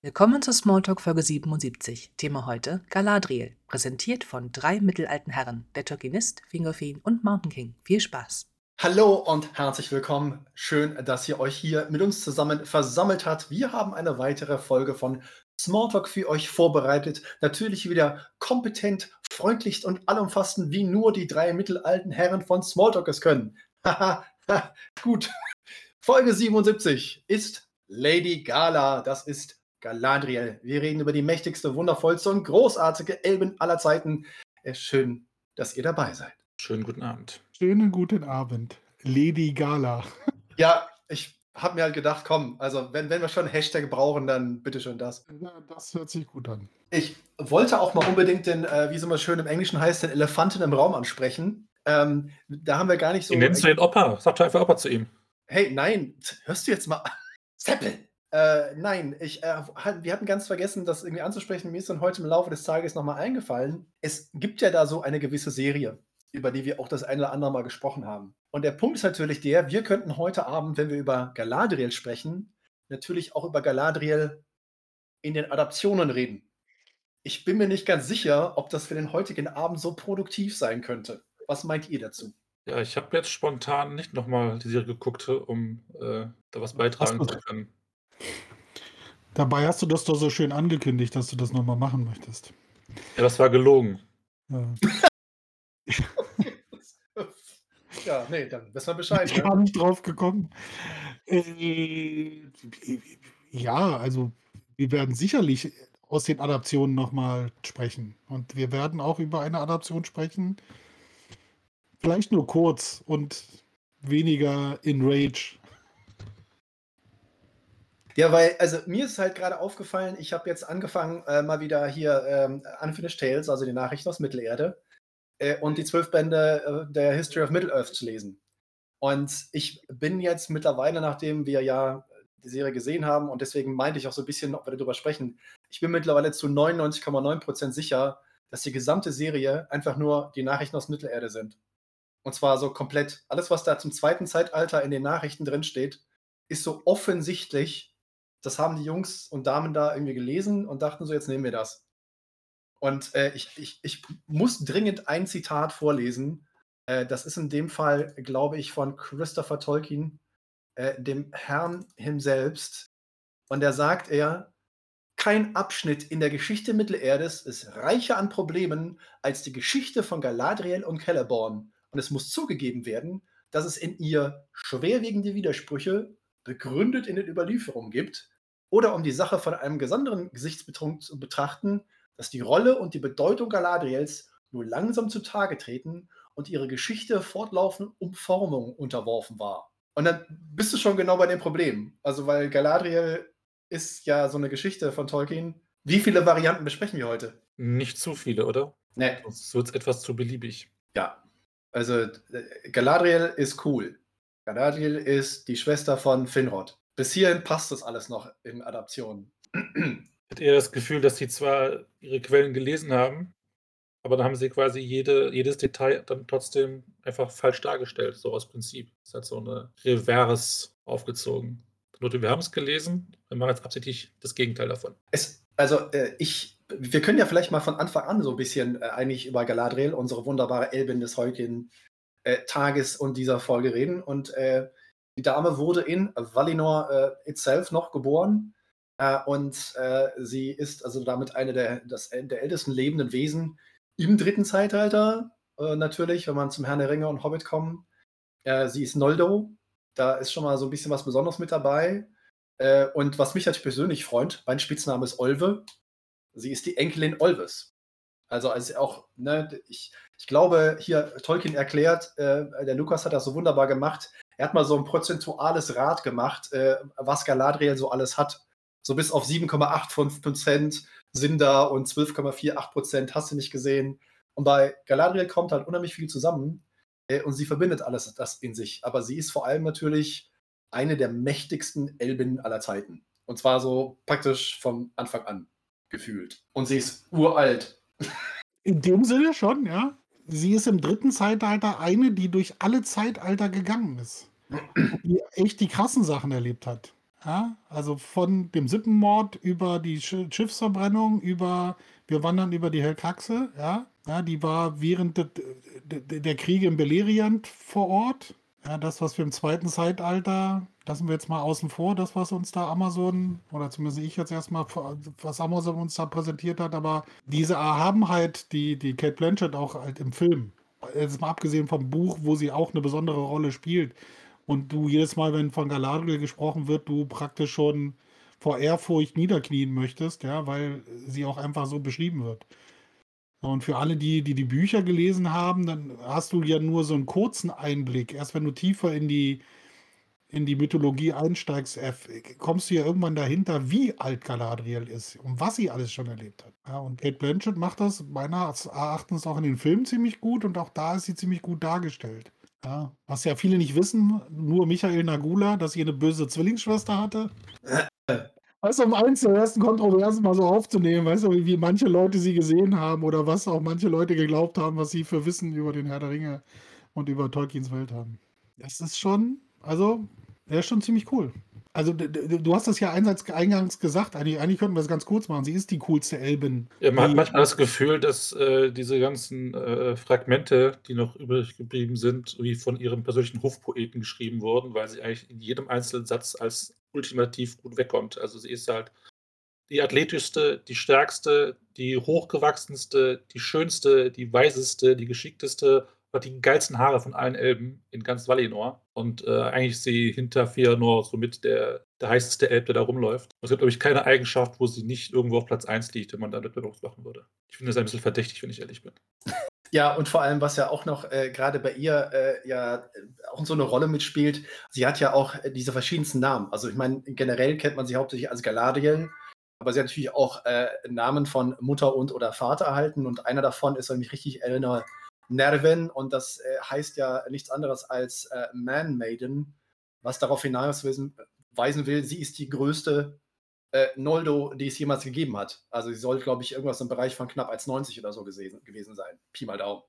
Willkommen zu Smalltalk Folge 77. Thema heute Galadriel, präsentiert von drei mittelalten Herren, der Tolkienist, Fingolfin und Mountain King. Viel Spaß! Hallo und herzlich willkommen. Schön, dass ihr euch hier mit uns zusammen versammelt habt. Wir haben eine weitere Folge von Smalltalk für euch vorbereitet. Natürlich wieder kompetent, freundlich und allumfassend, wie nur die drei mittelalten Herren von Smalltalk es können. Haha, gut. Folge 77 ist Lady Gala. Das ist Galadriel. Wir reden über die mächtigste, wundervollste und großartige Elben aller Zeiten. Schön, dass ihr dabei seid. Schönen guten Abend. Schönen guten Abend, Lady Gala. Ja, ich habe mir halt gedacht, komm, also wenn, wenn wir schon Hashtag brauchen, dann bitte schon das. Ja, das hört sich gut an. Ich wollte auch mal unbedingt den, äh, wie es immer schön im Englischen heißt, den Elefanten im Raum ansprechen. Ähm, da haben wir gar nicht so. Wie nennst du den Opa? Sag doch einfach Opa zu ihm. Hey, nein, hörst du jetzt mal. Seppel! Äh, nein, ich, äh, wir hatten ganz vergessen, das irgendwie anzusprechen. Mir ist dann heute im Laufe des Tages nochmal eingefallen. Es gibt ja da so eine gewisse Serie, über die wir auch das eine oder andere Mal gesprochen haben. Und der Punkt ist natürlich der, wir könnten heute Abend, wenn wir über Galadriel sprechen, natürlich auch über Galadriel in den Adaptionen reden. Ich bin mir nicht ganz sicher, ob das für den heutigen Abend so produktiv sein könnte. Was meint ihr dazu? Ja, ich habe jetzt spontan nicht nochmal die Serie geguckt, um äh, da was beitragen zu können. Dabei hast du das doch so schön angekündigt, dass du das nochmal machen möchtest. Ja, das war gelogen. Ja. ja, nee, dann wir Bescheid. Ich Ne? war nicht drauf gekommen. Äh, ja, also wir werden sicherlich aus den Adaptionen nochmal sprechen. Und wir werden auch über eine Adaption sprechen. Vielleicht nur kurz und weniger in Rage. Ja, weil, also mir ist halt gerade aufgefallen, ich habe jetzt angefangen, äh, mal wieder hier ähm, Unfinished Tales, also die Nachrichten aus Mittelerde, äh, und die zwölf Bände äh, der History of Middle-earth zu lesen. Und ich bin jetzt mittlerweile, nachdem wir ja die Serie gesehen haben, und deswegen meinte ich auch so ein bisschen, ob wir darüber sprechen, ich bin mittlerweile zu 99,9% sicher, dass die gesamte Serie einfach nur die Nachrichten aus Mittelerde sind. Und zwar so komplett. Alles, was da zum zweiten Zeitalter in den Nachrichten drin steht, ist so offensichtlich, das haben die Jungs und Damen da irgendwie gelesen und dachten so, jetzt nehmen wir das. Und äh, ich, ich, ich muss dringend ein Zitat vorlesen. Äh, das ist in dem Fall, glaube ich, von Christopher Tolkien, äh, dem Herrn himselbst. Und da sagt er, kein Abschnitt in der Geschichte Mittelerdes ist reicher an Problemen als die Geschichte von Galadriel und Celeborn. Und es muss zugegeben werden, dass es in ihr schwerwiegende Widersprüche begründet in den Überlieferungen gibt, oder um die Sache von einem gesonderen Gesichtspunkt zu betrachten, dass die Rolle und die Bedeutung Galadriels nur langsam zutage treten und ihre Geschichte fortlaufend Umformung unterworfen war. Und dann bist du schon genau bei dem Problem. Also, weil Galadriel ist ja so eine Geschichte von Tolkien. Wie viele Varianten besprechen wir heute? Nicht zu viele, oder? Nee. Sonst wird es etwas zu beliebig. Ja. Also, äh, Galadriel ist cool. Galadriel ist die Schwester von Finrod. Bis hierhin passt das alles noch in Adaptionen. Hat eher das Gefühl, dass sie zwar ihre Quellen gelesen haben, aber dann haben sie quasi jede, jedes Detail dann trotzdem einfach falsch dargestellt, so aus Prinzip. Es hat so eine Reverse aufgezogen. Leute, wir haben es gelesen, wir machen jetzt absichtlich das Gegenteil davon. Es, also, äh, ich, wir können ja vielleicht mal von Anfang an so ein bisschen äh, eigentlich über Galadriel, unsere wunderbare Elbin des heutigen äh, Tages und dieser Folge reden. Und äh, die Dame wurde in Valinor äh, itself noch geboren. Äh, und sie ist also damit eine der, das, der ältesten lebenden Wesen im dritten Zeitalter. Natürlich, wenn man zum Herrn der Ringe und Hobbit kommt. Sie ist Noldo. Da ist schon mal so ein bisschen was Besonderes mit dabei. Und was mich natürlich persönlich freut, mein Spitzname ist Olve. Sie ist die Enkelin Olves. Also, also auch, ne, ich, ich glaube, hier Tolkien erklärt, äh, der Lukas hat das so wunderbar gemacht. Er hat mal so ein prozentuales Rad gemacht, äh, was Galadriel so alles hat. So bis auf 7,85% sind da und 12,48% hast du nicht gesehen. Und bei Galadriel kommt halt unheimlich viel zusammen äh, und sie verbindet alles das in sich. Aber sie ist vor allem natürlich eine der mächtigsten Elben aller Zeiten. Und zwar so praktisch vom Anfang an gefühlt. Und sie ist uralt. In dem Sinne schon, ja. Sie ist im dritten Zeitalter eine, die durch alle Zeitalter gegangen ist. Die echt die krassen Sachen erlebt hat. Ja, also von dem Sippenmord über die Sch Schiffsverbrennung, über wir wandern über die Hellkraxe, ja. Ja, die war während de, de, der Kriege in Beleriand vor Ort. Ja, das, was wir im zweiten Zeitalter, lassen wir jetzt mal außen vor, das, was uns da Amazon, oder zumindest ich jetzt erstmal, was Amazon uns da präsentiert hat, aber diese Erhabenheit, die, die Kate Blanchett auch halt im Film, jetzt mal abgesehen vom Buch, wo sie auch eine besondere Rolle spielt, und du jedes Mal, wenn von Galadriel gesprochen wird, du praktisch schon vor Ehrfurcht niederknien möchtest, ja, weil sie auch einfach so beschrieben wird. Und für alle, die, die die Bücher gelesen haben, dann hast du ja nur so einen kurzen Einblick. Erst wenn du tiefer in die, in die Mythologie einsteigst, kommst du ja irgendwann dahinter, wie alt Galadriel ist und was sie alles schon erlebt hat. Ja, und Kate Blanchett macht das meines Erachtens auch in den Filmen ziemlich gut und auch da ist sie ziemlich gut dargestellt. Ja, was ja viele nicht wissen, nur Michael Nagula, dass sie eine böse Zwillingsschwester hatte. Weißt du, um eins der ersten Kontroversen mal so aufzunehmen, weißt du, wie manche Leute sie gesehen haben oder was auch manche Leute geglaubt haben, was sie für Wissen über den Herr der Ringe und über Tolkiens Welt haben. Das ist schon, also, der ist schon ziemlich cool. Also du hast das ja eingangs gesagt, eigentlich, eigentlich könnten wir es ganz kurz machen. Sie ist die coolste Elbin. Ja, man hat manchmal das Gefühl, dass äh, diese ganzen äh, Fragmente, die noch übrig geblieben sind, wie von ihrem persönlichen Hofpoeten geschrieben wurden, weil sie eigentlich in jedem einzelnen Satz als ultimativ gut wegkommt. Also sie ist halt die athletischste, die stärkste, die hochgewachsenste, die schönste, die weiseste, die geschickteste hat die geilsten Haare von allen Elben in ganz Valinor. Und äh, eigentlich ist sie hinter Fëanor somit der, der heißeste Elb, der da rumläuft. Es gibt, glaube ich, keine Eigenschaft, wo sie nicht irgendwo auf Platz 1 liegt, wenn man da Wettbewerb machen würde. Ich finde das ein bisschen verdächtig, wenn ich ehrlich bin. Ja, und vor allem, was ja auch noch äh, gerade bei ihr äh, ja auch so eine Rolle mitspielt, sie hat ja auch äh, diese verschiedensten Namen. Also ich meine, generell kennt man sie hauptsächlich als Galadriel, aber sie hat natürlich auch äh, Namen von Mutter und oder Vater erhalten und einer davon ist nämlich richtig Eleanor Nerven und das äh, heißt ja nichts anderes als äh, Man Maiden, was darauf hinausweisen will, sie ist die größte äh, Noldo, die es jemals gegeben hat. Also sie soll, glaube ich, irgendwas im Bereich von knapp 1,90 oder so gewesen, gewesen sein. Pi mal Daumen.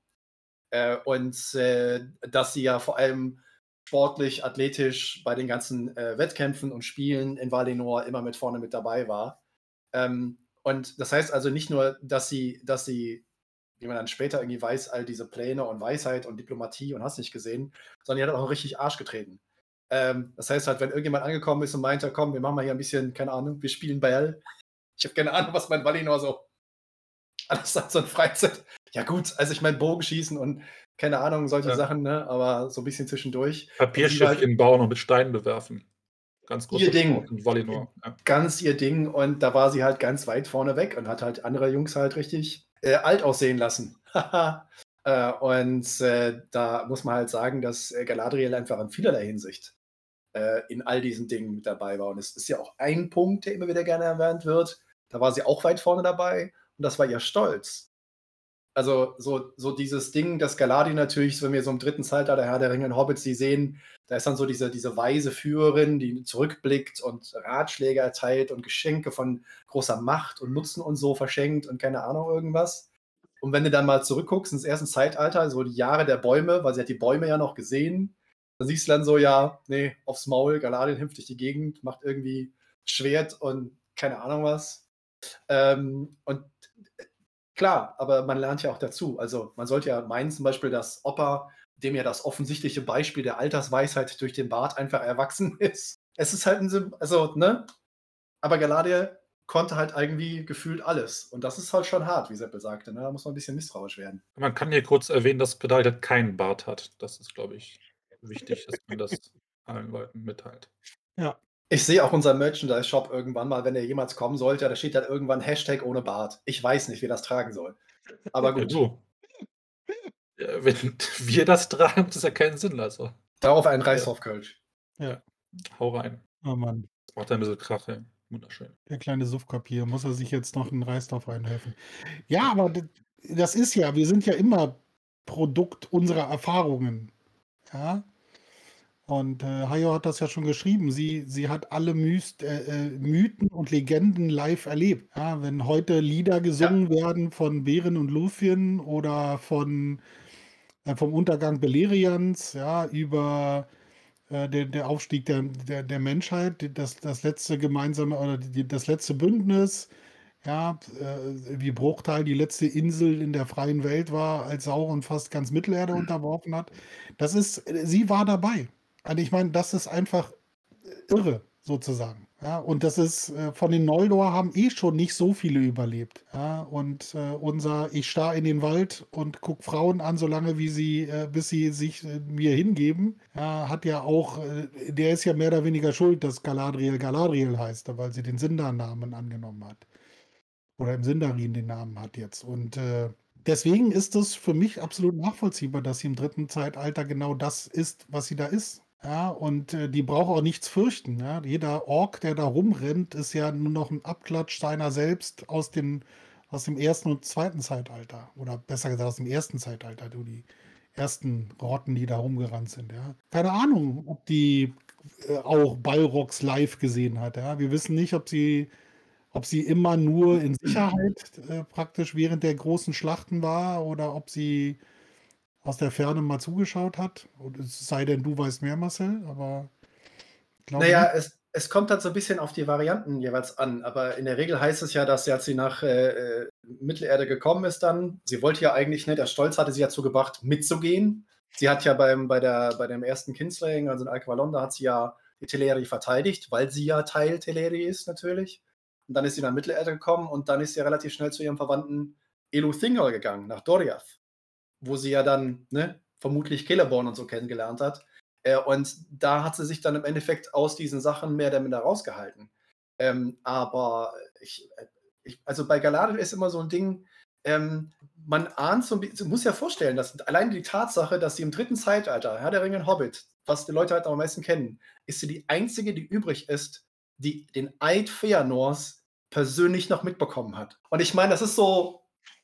Äh, und äh, dass sie ja vor allem sportlich, athletisch bei den ganzen äh, Wettkämpfen und Spielen in Valinor immer mit vorne mit dabei war. Ähm, und das heißt also nicht nur, dass sie, dass sie wie man dann später irgendwie weiß, all diese Pläne und Weisheit und Diplomatie und hast nicht gesehen, sondern die hat auch richtig Arsch getreten. Ähm, das heißt halt, wenn irgendjemand angekommen ist und meinte, komm, wir machen mal hier ein bisschen, keine Ahnung, wir spielen Ball. Ich habe keine Ahnung, was mein Valinor so alles hat, so ein Freizeit. Ja gut, also ich meine Bogenschießen und keine Ahnung, solche ja. Sachen, ne? aber so ein bisschen zwischendurch. Papierschiff halt, bauen und mit Steinen bewerfen. Ganz groß. Ihr Ding. Ja. Ganz ihr Ding und da war sie halt ganz weit vorne weg und hat halt andere Jungs halt richtig äh, alt aussehen lassen. äh, und äh, da muss man halt sagen, dass äh, Galadriel einfach in vielerlei Hinsicht äh, in all diesen Dingen mit dabei war. Und es ist ja auch ein Punkt, der immer wieder gerne erwähnt wird. Da war sie auch weit vorne dabei und das war ihr Stolz. Also so, so dieses Ding, dass Galadriel natürlich, wenn wir so im dritten Zeitalter Herr der Ringe und Hobbits sie sehen, da ist dann so diese, diese weise Führerin, die zurückblickt und Ratschläge erteilt und Geschenke von großer Macht und Nutzen und so verschenkt und keine Ahnung irgendwas. Und wenn du dann mal zurückguckst ins erste Zeitalter, so die Jahre der Bäume, weil sie hat die Bäume ja noch gesehen, dann siehst du dann so, ja, nee, aufs Maul, Galadriel hüpft durch die Gegend, macht irgendwie Schwert und keine Ahnung was. Ähm, und Klar, aber man lernt ja auch dazu. Also man sollte ja meinen zum Beispiel, dass Opa, dem ja das offensichtliche Beispiel der Altersweisheit durch den Bart einfach erwachsen ist. Es ist halt ein Sym also, ne? Aber Galadriel konnte halt irgendwie gefühlt alles. Und das ist halt schon hart, wie Seppel sagte. Ne? Da muss man ein bisschen misstrauisch werden. Man kann hier kurz erwähnen, dass Galadriel keinen Bart hat. Das ist, glaube ich, wichtig, dass man das allen Leuten mitteilt. Ja. Ich sehe auch unseren Merchandise-Shop irgendwann mal, wenn er jemals kommen sollte, da steht dann irgendwann Hashtag ohne Bart. Ich weiß nicht, wie das tragen soll. Aber gut. Ja, ja, wenn wir das tragen, das ist ja keinen Sinn, also. Darauf ein Reis ja. Kölsch. Ja. Hau rein. Oh Mann. Das macht ein bisschen Krache. Wunderschön. Der kleine Suffkapier. Muss er sich jetzt noch einen Reis drauf einhelfen. Ja, aber das ist ja, wir sind ja immer Produkt unserer Erfahrungen. Ja. Und äh, Hayo hat das ja schon geschrieben. Sie, sie hat alle Myst, äh, äh, Mythen und Legenden live erlebt. Ja, wenn heute Lieder gesungen ja. werden von Beren und Luthien oder von, äh, vom Untergang Belerians, ja, über äh, der, der Aufstieg der, der, der Menschheit, das, das letzte gemeinsame oder die, das letzte Bündnis, ja, äh, wie Bruchteil die letzte Insel in der freien Welt war, als Sauron fast ganz Mittelerde unterworfen hat. Das ist, sie war dabei. Also ich meine, das ist einfach irre, sozusagen. Ja, und das ist, äh, von den Noldor haben eh schon nicht so viele überlebt. Ja, und äh, unser, ich starr in den Wald und guck Frauen an, solange wie sie, äh, bis sie sich äh, mir hingeben, ja, hat ja auch, äh, der ist ja mehr oder weniger schuld, dass Galadriel Galadriel heißt, weil sie den Sindar-Namen angenommen hat. Oder im Sindarin den Namen hat jetzt. Und äh, deswegen ist es für mich absolut nachvollziehbar, dass sie im dritten Zeitalter genau das ist, was sie da ist. Ja, und äh, die braucht auch nichts fürchten. Ja? Jeder Ork, der da rumrennt, ist ja nur noch ein Abklatsch seiner selbst aus, den, aus dem ersten und zweiten Zeitalter. Oder besser gesagt aus dem ersten Zeitalter, du die ersten Rotten, die da rumgerannt sind. Ja? Keine Ahnung, ob die äh, auch Balrogs live gesehen hat. Ja? Wir wissen nicht, ob sie, ob sie immer nur in Sicherheit äh, praktisch während der großen Schlachten war oder ob sie aus der Ferne mal zugeschaut hat. Und es sei denn, du weißt mehr, Marcel, aber. Naja, es, es kommt halt so ein bisschen auf die Varianten jeweils an. Aber in der Regel heißt es ja, dass sie, als sie nach äh, äh, Mittelerde gekommen ist, dann, sie wollte ja eigentlich nicht, der Stolz hatte sie dazu gebracht, mitzugehen. Sie hat ja beim, bei, der, bei dem ersten Kinslaying, also in Alqualon, da hat sie ja die Teleri verteidigt, weil sie ja Teil Teleri ist, natürlich. Und dann ist sie nach Mittelerde gekommen und dann ist sie relativ schnell zu ihrem Verwandten Eluthingal gegangen, nach Doriath wo sie ja dann ne, vermutlich Celeborn und so kennengelernt hat. Äh, und da hat sie sich dann im Endeffekt aus diesen Sachen mehr oder minder rausgehalten. Ähm, aber ich, äh, ich, also bei Galadriel ist immer so ein Ding, ähm, man ahnt so ein bisschen, muss ja vorstellen, dass allein die Tatsache, dass sie im dritten Zeitalter, Herr der Ringe Hobbit, was die Leute halt am meisten kennen, ist sie die einzige, die übrig ist, die den Eid Feanors persönlich noch mitbekommen hat. Und ich meine, das ist so,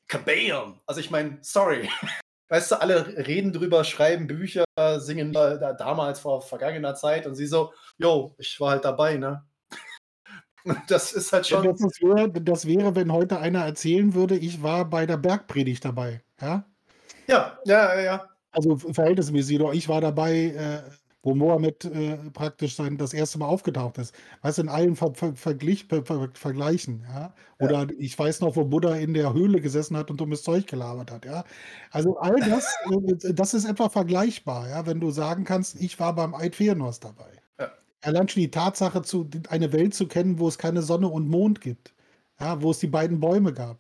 kabam! Also ich meine, sorry. weißt du, alle reden drüber, schreiben Bücher, singen da, damals vor vergangener Zeit und sie so, yo, ich war halt dabei, ne? Das ist halt schon. Das, wäre, das wäre, wenn heute einer erzählen würde, ich war bei der Bergpredigt dabei. Ja, ja, ja, ja. Also verhältnismäßig, ich war dabei, äh, wo Mohammed äh, praktisch sein, das erste Mal aufgetaucht ist. Weißt du, in allen Ver Ver Verglich Ver Vergleichen, ja. Oder ja. ich weiß noch, wo Buddha in der Höhle gesessen hat und dummes Zeug gelabert hat, ja. Also all das, äh, das ist etwa vergleichbar, ja, wenn du sagen kannst, ich war beim Eid Feanors dabei. Ja. Allein schon die Tatsache, zu, eine Welt zu kennen, wo es keine Sonne und Mond gibt, ja, wo es die beiden Bäume gab.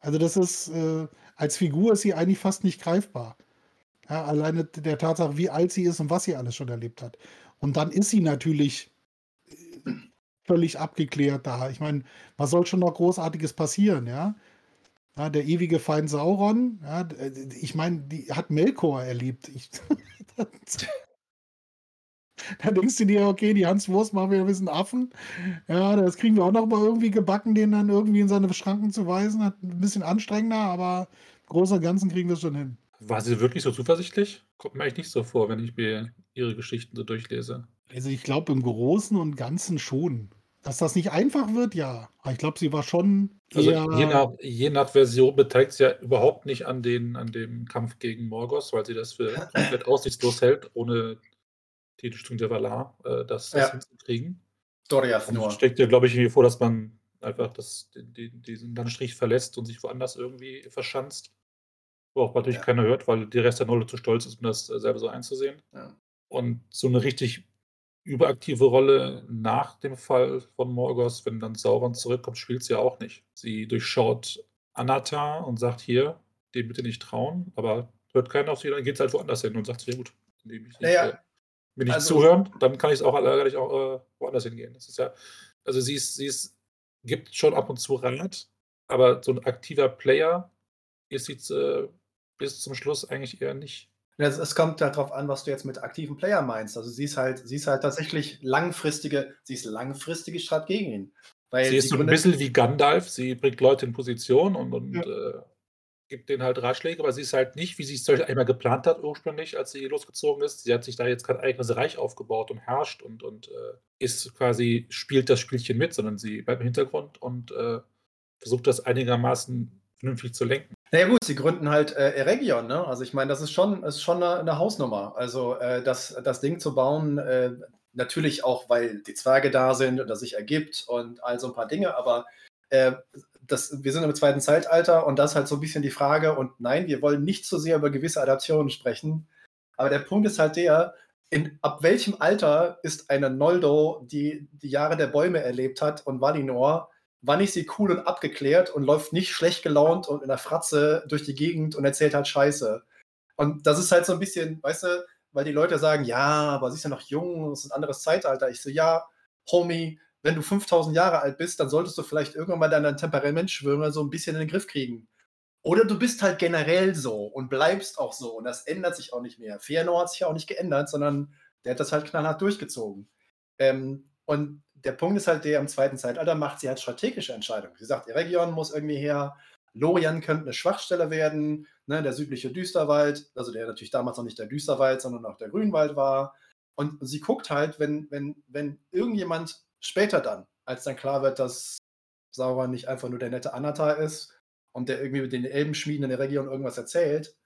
Also das ist, äh, als Figur ist sie eigentlich fast nicht greifbar. Ja, alleine der Tatsache, wie alt sie ist und was sie alles schon erlebt hat. Und dann ist sie natürlich äh, völlig abgeklärt da. Ich meine, was soll schon noch Großartiges passieren, ja? ja der ewige Feind Sauron, ja, ich meine, die hat Melkor erlebt. Ich, da denkst du dir, okay, die Hans Wurst machen wir ein bisschen Affen. Ja, das kriegen wir auch noch mal irgendwie gebacken, den dann irgendwie in seine Schranken zu weisen. Ein bisschen anstrengender, aber im Großen und Ganzen kriegen wir es schon hin. War sie wirklich so zuversichtlich? Kommt mir eigentlich nicht so vor, wenn ich mir ihre Geschichten so durchlese. Also ich glaube im Großen und Ganzen schon. Dass das nicht einfach wird, ja. Aber ich glaube, sie war schon also je, nach, je nach Version beteiligt sie ja überhaupt nicht an, den, an dem Kampf gegen Morgos, weil sie das für komplett aussichtslos hält, ohne die Unterstützung der Valar äh, das, das ja. hinzukriegen. Doriath nur. steckt ja, glaube ich, irgendwie vor, dass man einfach das, den, diesen Landstrich verlässt und sich woanders irgendwie verschanzt. Auch natürlich ja. keiner hört, weil die Rest der Nolle zu stolz ist, um das äh, selber so einzusehen. Ja. Und so eine richtig überaktive Rolle nach dem Fall von Morgos, wenn dann Sauron zurückkommt, spielt sie ja auch nicht. Sie durchschaut Anatar und sagt hier, dem bitte nicht trauen, aber hört keiner auf sie, dann geht es halt woanders hin und sagt, ja gut, wenn ich nicht, äh, mir nicht also, zuhören, dann kann ich es auch, kann auch äh, woanders hingehen. Das ist ja, also sie ist, sie ist, gibt schon ab und zu Rat, aber so ein aktiver Player ist sie äh, bis zum Schluss eigentlich eher nicht. Es, es kommt halt darauf an, was du jetzt mit aktiven Player meinst. Also sie ist halt, sie ist halt tatsächlich langfristige, sie ist langfristige Strategin. sie ist so ein bisschen wie Gandalf, sie bringt Leute in Position und, und ja. äh, gibt denen halt Ratschläge, aber sie ist halt nicht, wie sie es einmal geplant hat ursprünglich, als sie losgezogen ist. Sie hat sich da jetzt kein eigenes Reich aufgebaut und herrscht und, und äh, ist quasi, spielt das Spielchen mit, sondern sie bleibt im Hintergrund und äh, versucht das einigermaßen vernünftig zu lenken. Na ja gut, sie gründen halt, äh, Eregion, ne? Also, ich meine, das ist schon ist schon 'ne 'ne Hausnummer. Also, äh, das das Ding zu bauen, äh, natürlich auch, weil die Zwerge da sind und das sich ergibt und all so 'n paar Dinge, aber, äh, das wir sind im zweiten Zeitalter und das ist halt so 'n bisschen die Frage und nein, wir wollen nicht so sehr über gewisse Adaptionen sprechen, aber der Punkt ist halt der, in ab welchem Alter ist eine Noldo, die die Jahre der Bäume erlebt hat und Valinor wann ist sie cool und abgeklärt und läuft nicht schlecht gelaunt und in der Fratze durch die Gegend und erzählt halt Scheiße. Und das ist halt so ein bisschen, weißt du, weil die Leute sagen, ja, aber sie ist ja noch jung, es ist ein anderes Zeitalter. Ich so, ja, Homie, wenn du 5000 Jahre alt bist, dann solltest du vielleicht irgendwann mal deinen Temperamentschwürmer so ein bisschen in den Griff kriegen. Oder du bist halt generell so und bleibst auch so und das ändert sich auch nicht mehr. Fëanor hat sich ja auch nicht geändert, sondern der hat das halt knallhart durchgezogen. Ähm, und der Punkt ist halt der, im zweiten Zeitalter macht sie halt strategische Entscheidungen. Sie sagt, die Region muss irgendwie her, Lorien könnte eine Schwachstelle werden, ne, der südliche Düsterwald, also der natürlich damals noch nicht der Düsterwald, sondern auch der Grünwald war. Und sie guckt halt, wenn, wenn, wenn irgendjemand später dann, als dann klar wird, dass Sauron nicht einfach nur der nette Anatar ist und der irgendwie mit den Elbenschmieden in der Region irgendwas erzählt,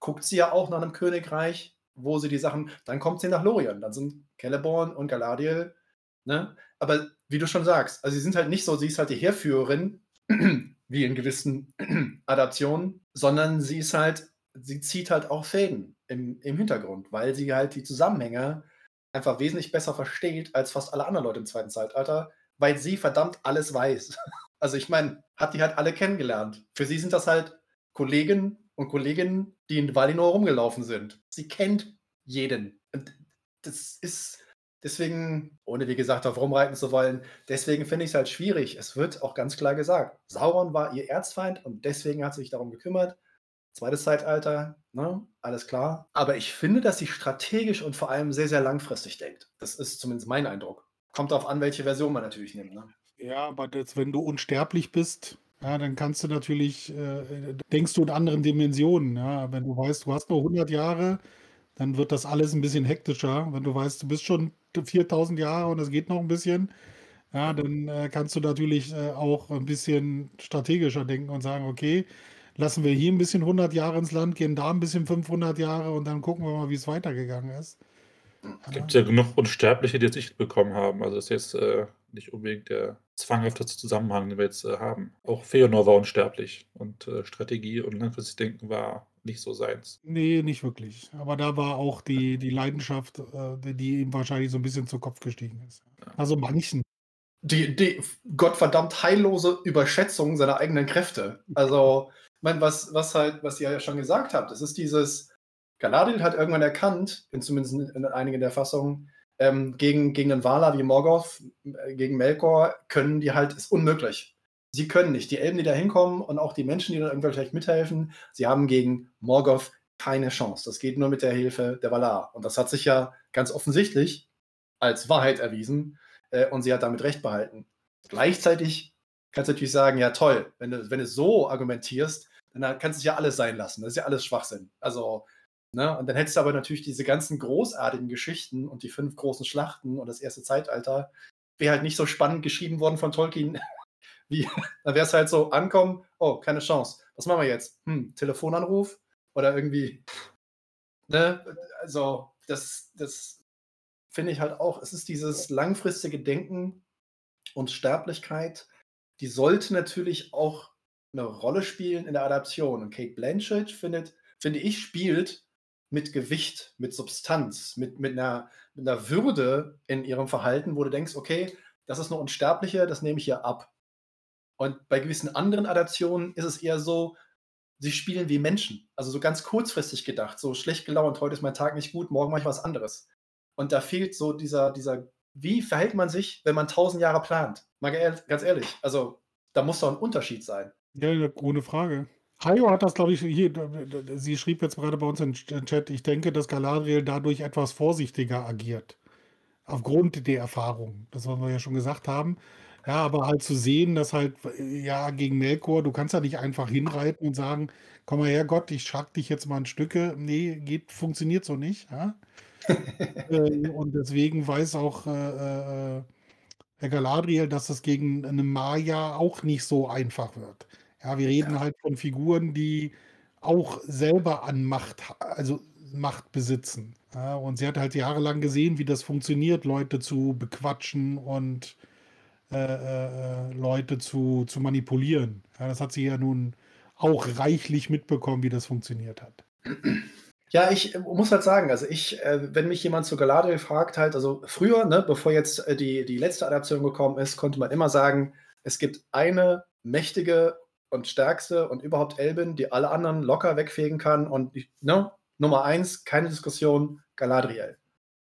guckt sie ja auch nach einem Königreich, wo sie die Sachen, dann kommt sie nach Lorien, dann sind Celeborn und Galadriel Ne? Aber wie du schon sagst, also sie sind halt nicht so, sie ist halt die Heerführerin, wie in gewissen Adaptionen, sondern sie ist halt, sie zieht halt auch Fäden im, im Hintergrund, weil sie halt die Zusammenhänge einfach wesentlich besser versteht als fast alle anderen Leute im zweiten Zeitalter, weil sie verdammt alles weiß. Also ich meine, hat die halt alle kennengelernt. Für sie sind das halt Kollegen und Kolleginnen, die in Valinor rumgelaufen sind. Sie kennt jeden. Und das ist, Deswegen, ohne wie gesagt darauf rumreiten zu wollen, deswegen finde ich es halt schwierig. Es wird auch ganz klar gesagt, Sauron war ihr Erzfeind und deswegen hat sie sich darum gekümmert. Zweites Zeitalter, ne? alles klar. Aber ich finde, dass sie strategisch und vor allem sehr, sehr langfristig denkt. Das ist zumindest mein Eindruck. Kommt darauf an, welche Version man natürlich nimmt. Ne? Ja, aber das, wenn du unsterblich bist, ja, dann kannst du natürlich, äh, denkst du in anderen Dimensionen. Ja, wenn du weißt, du hast nur 100 Jahre, dann wird das alles ein bisschen hektischer. Wenn du weißt, du bist schon 4000 Jahre und es geht noch ein bisschen, ja, dann äh, kannst du natürlich äh, auch ein bisschen strategischer denken und sagen, okay, lassen wir hier ein bisschen 100 Jahre ins Land, gehen da ein bisschen 500 Jahre und dann gucken wir mal, wie es weitergegangen ist. Es gibt ja genug Unsterbliche, die es nicht bekommen haben. Also das ist jetzt äh, nicht unbedingt der zwanghafteste Zusammenhang, den wir jetzt äh, haben. Auch Feanor war unsterblich und äh, Strategie und langfristig Denken war nicht so seins. Nee, nicht wirklich. Aber da war auch die, die Leidenschaft, äh, die ihm wahrscheinlich so ein bisschen zu Kopf gestiegen ist. Also manchen. Die, die gottverdammt heillose Überschätzung seiner eigenen Kräfte. Also, ich meine, was, was halt, was ihr ja schon gesagt habt, es ist dieses, Galadriel hat irgendwann erkannt, in zumindest in einigen der Fassungen, ähm, gegen, gegen einen Wala wie Morgoth, äh, gegen Melkor, können die halt, ist unmöglich sie können nicht. Die Elben, die da hinkommen und auch die Menschen, die da irgendwann vielleicht mithelfen, sie haben gegen Morgoth keine Chance. Das geht nur mit der Hilfe der Valar. Und das hat sich ja ganz offensichtlich als Wahrheit erwiesen äh, und sie hat damit recht behalten. Gleichzeitig kannst du natürlich sagen, ja toll, wenn du, wenn du so argumentierst, dann kannst du ja alles sein lassen. Das ist ja alles Schwachsinn. Also, ne? Und dann hättest du aber natürlich diese ganzen großartigen Geschichten und die fünf großen Schlachten und das erste Zeitalter, wäre halt nicht so spannend geschrieben worden von Tolkien wie, da wäre es halt so, ankommen, oh, keine Chance. Was machen wir jetzt? Hm, Telefonanruf oder irgendwie, ne? Also, das, das finde ich halt auch, es ist dieses langfristige Denken und Sterblichkeit, die sollte natürlich auch eine Rolle spielen in der Adaption. Und Kate Blanchett findet, finde ich, spielt mit Gewicht, mit Substanz, mit, mit, einer, mit einer Würde in ihrem Verhalten, wo du denkst, okay, das ist eine Unsterbliche, das nehme ich hier ab. Und bei gewissen anderen Adaptionen ist es eher so, sie spielen wie Menschen. Also so ganz kurzfristig gedacht, so schlecht gelaunt, heute ist mein Tag nicht gut, morgen mache ich was anderes. Und da fehlt so dieser, dieser, wie verhält man sich, wenn man tausend Jahre plant? Mal ganz ehrlich, also da muss doch ein Unterschied sein. Ja, ohne Frage. Hayo hat das, glaube ich, hier, sie schrieb jetzt gerade bei uns im Chat, ich denke, dass Galadriel dadurch etwas vorsichtiger agiert. Aufgrund der Erfahrung. Das, was wir ja schon gesagt haben. Ja, aber halt zu sehen, dass halt, ja, gegen Melkor, du kannst ja nicht einfach hinreiten und sagen, komm mal her, Gott, ich schlag dich jetzt mal in Stücke. Nee, geht, funktioniert so nicht. Ja? äh, und deswegen weiß auch äh, äh, Herr Galadriel, dass es gegen eine Maya auch nicht so einfach wird. Ja, wir reden Ja. halt von Figuren, die auch selber an Macht also Macht besitzen, ja? Und sie hat halt jahrelang gesehen, wie das funktioniert, Leute zu bequatschen und, äh, äh, äh, Leute zu zu manipulieren. Ja, das hat sie ja nun auch reichlich mitbekommen, wie das funktioniert hat. Ja, ich, muss halt sagen, also ich, wenn mich jemand zu Galadriel fragt halt also früher, ne, bevor jetzt, die die letzte Adaption gekommen ist, konnte man immer sagen, es gibt eine mächtige und stärkste und überhaupt Elbin, die alle anderen locker wegfegen kann und ne, Nummer 1, keine Diskussion, Galadriel.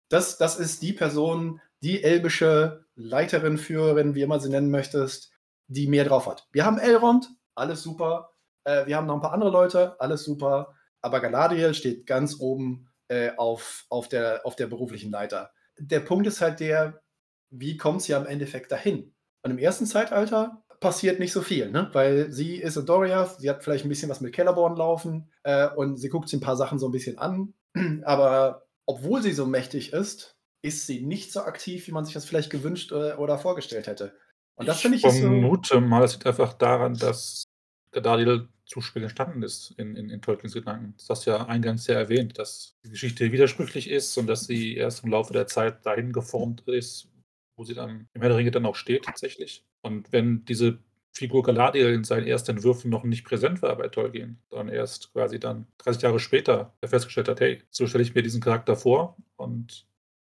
Das das ist die Person, die elbische Leiterin, Führerin, wie immer sie nennen möchtest, die mehr drauf hat. Wir haben Elrond, alles super. Äh, wir haben noch ein paar andere Leute, alles super. Aber Galadriel steht ganz oben, äh, auf auf der auf der beruflichen Leiter. Der Punkt ist halt der, wie kommt sie am Endeffekt dahin? Und im ersten Zeitalter passiert nicht so viel, ne? Weil sie ist in Doriath, sie hat vielleicht ein bisschen was mit Celeborn laufen, äh, und sie guckt sich ein paar Sachen so ein bisschen an. Aber obwohl sie so mächtig ist, ist sie nicht so aktiv, wie man sich das vielleicht gewünscht, äh, oder vorgestellt hätte. Und das Ich finde ich so vermute mal, das liegt einfach daran, dass Galadriel zu spät entstanden ist in in in Tolkiens Gedanken. Das hast du ja eingangs ja erwähnt, dass die Geschichte widersprüchlich ist und dass sie erst im Laufe der Zeit dahin geformt ist, wo sie dann im Herr der Ringe dann auch steht tatsächlich. Und wenn diese Figur Galadriel in seinen ersten Entwürfen noch nicht präsent war bei Tolkien, sondern erst quasi dann 30 Jahre später er festgestellt hat: „Hey, so stelle ich mir diesen Charakter vor“, und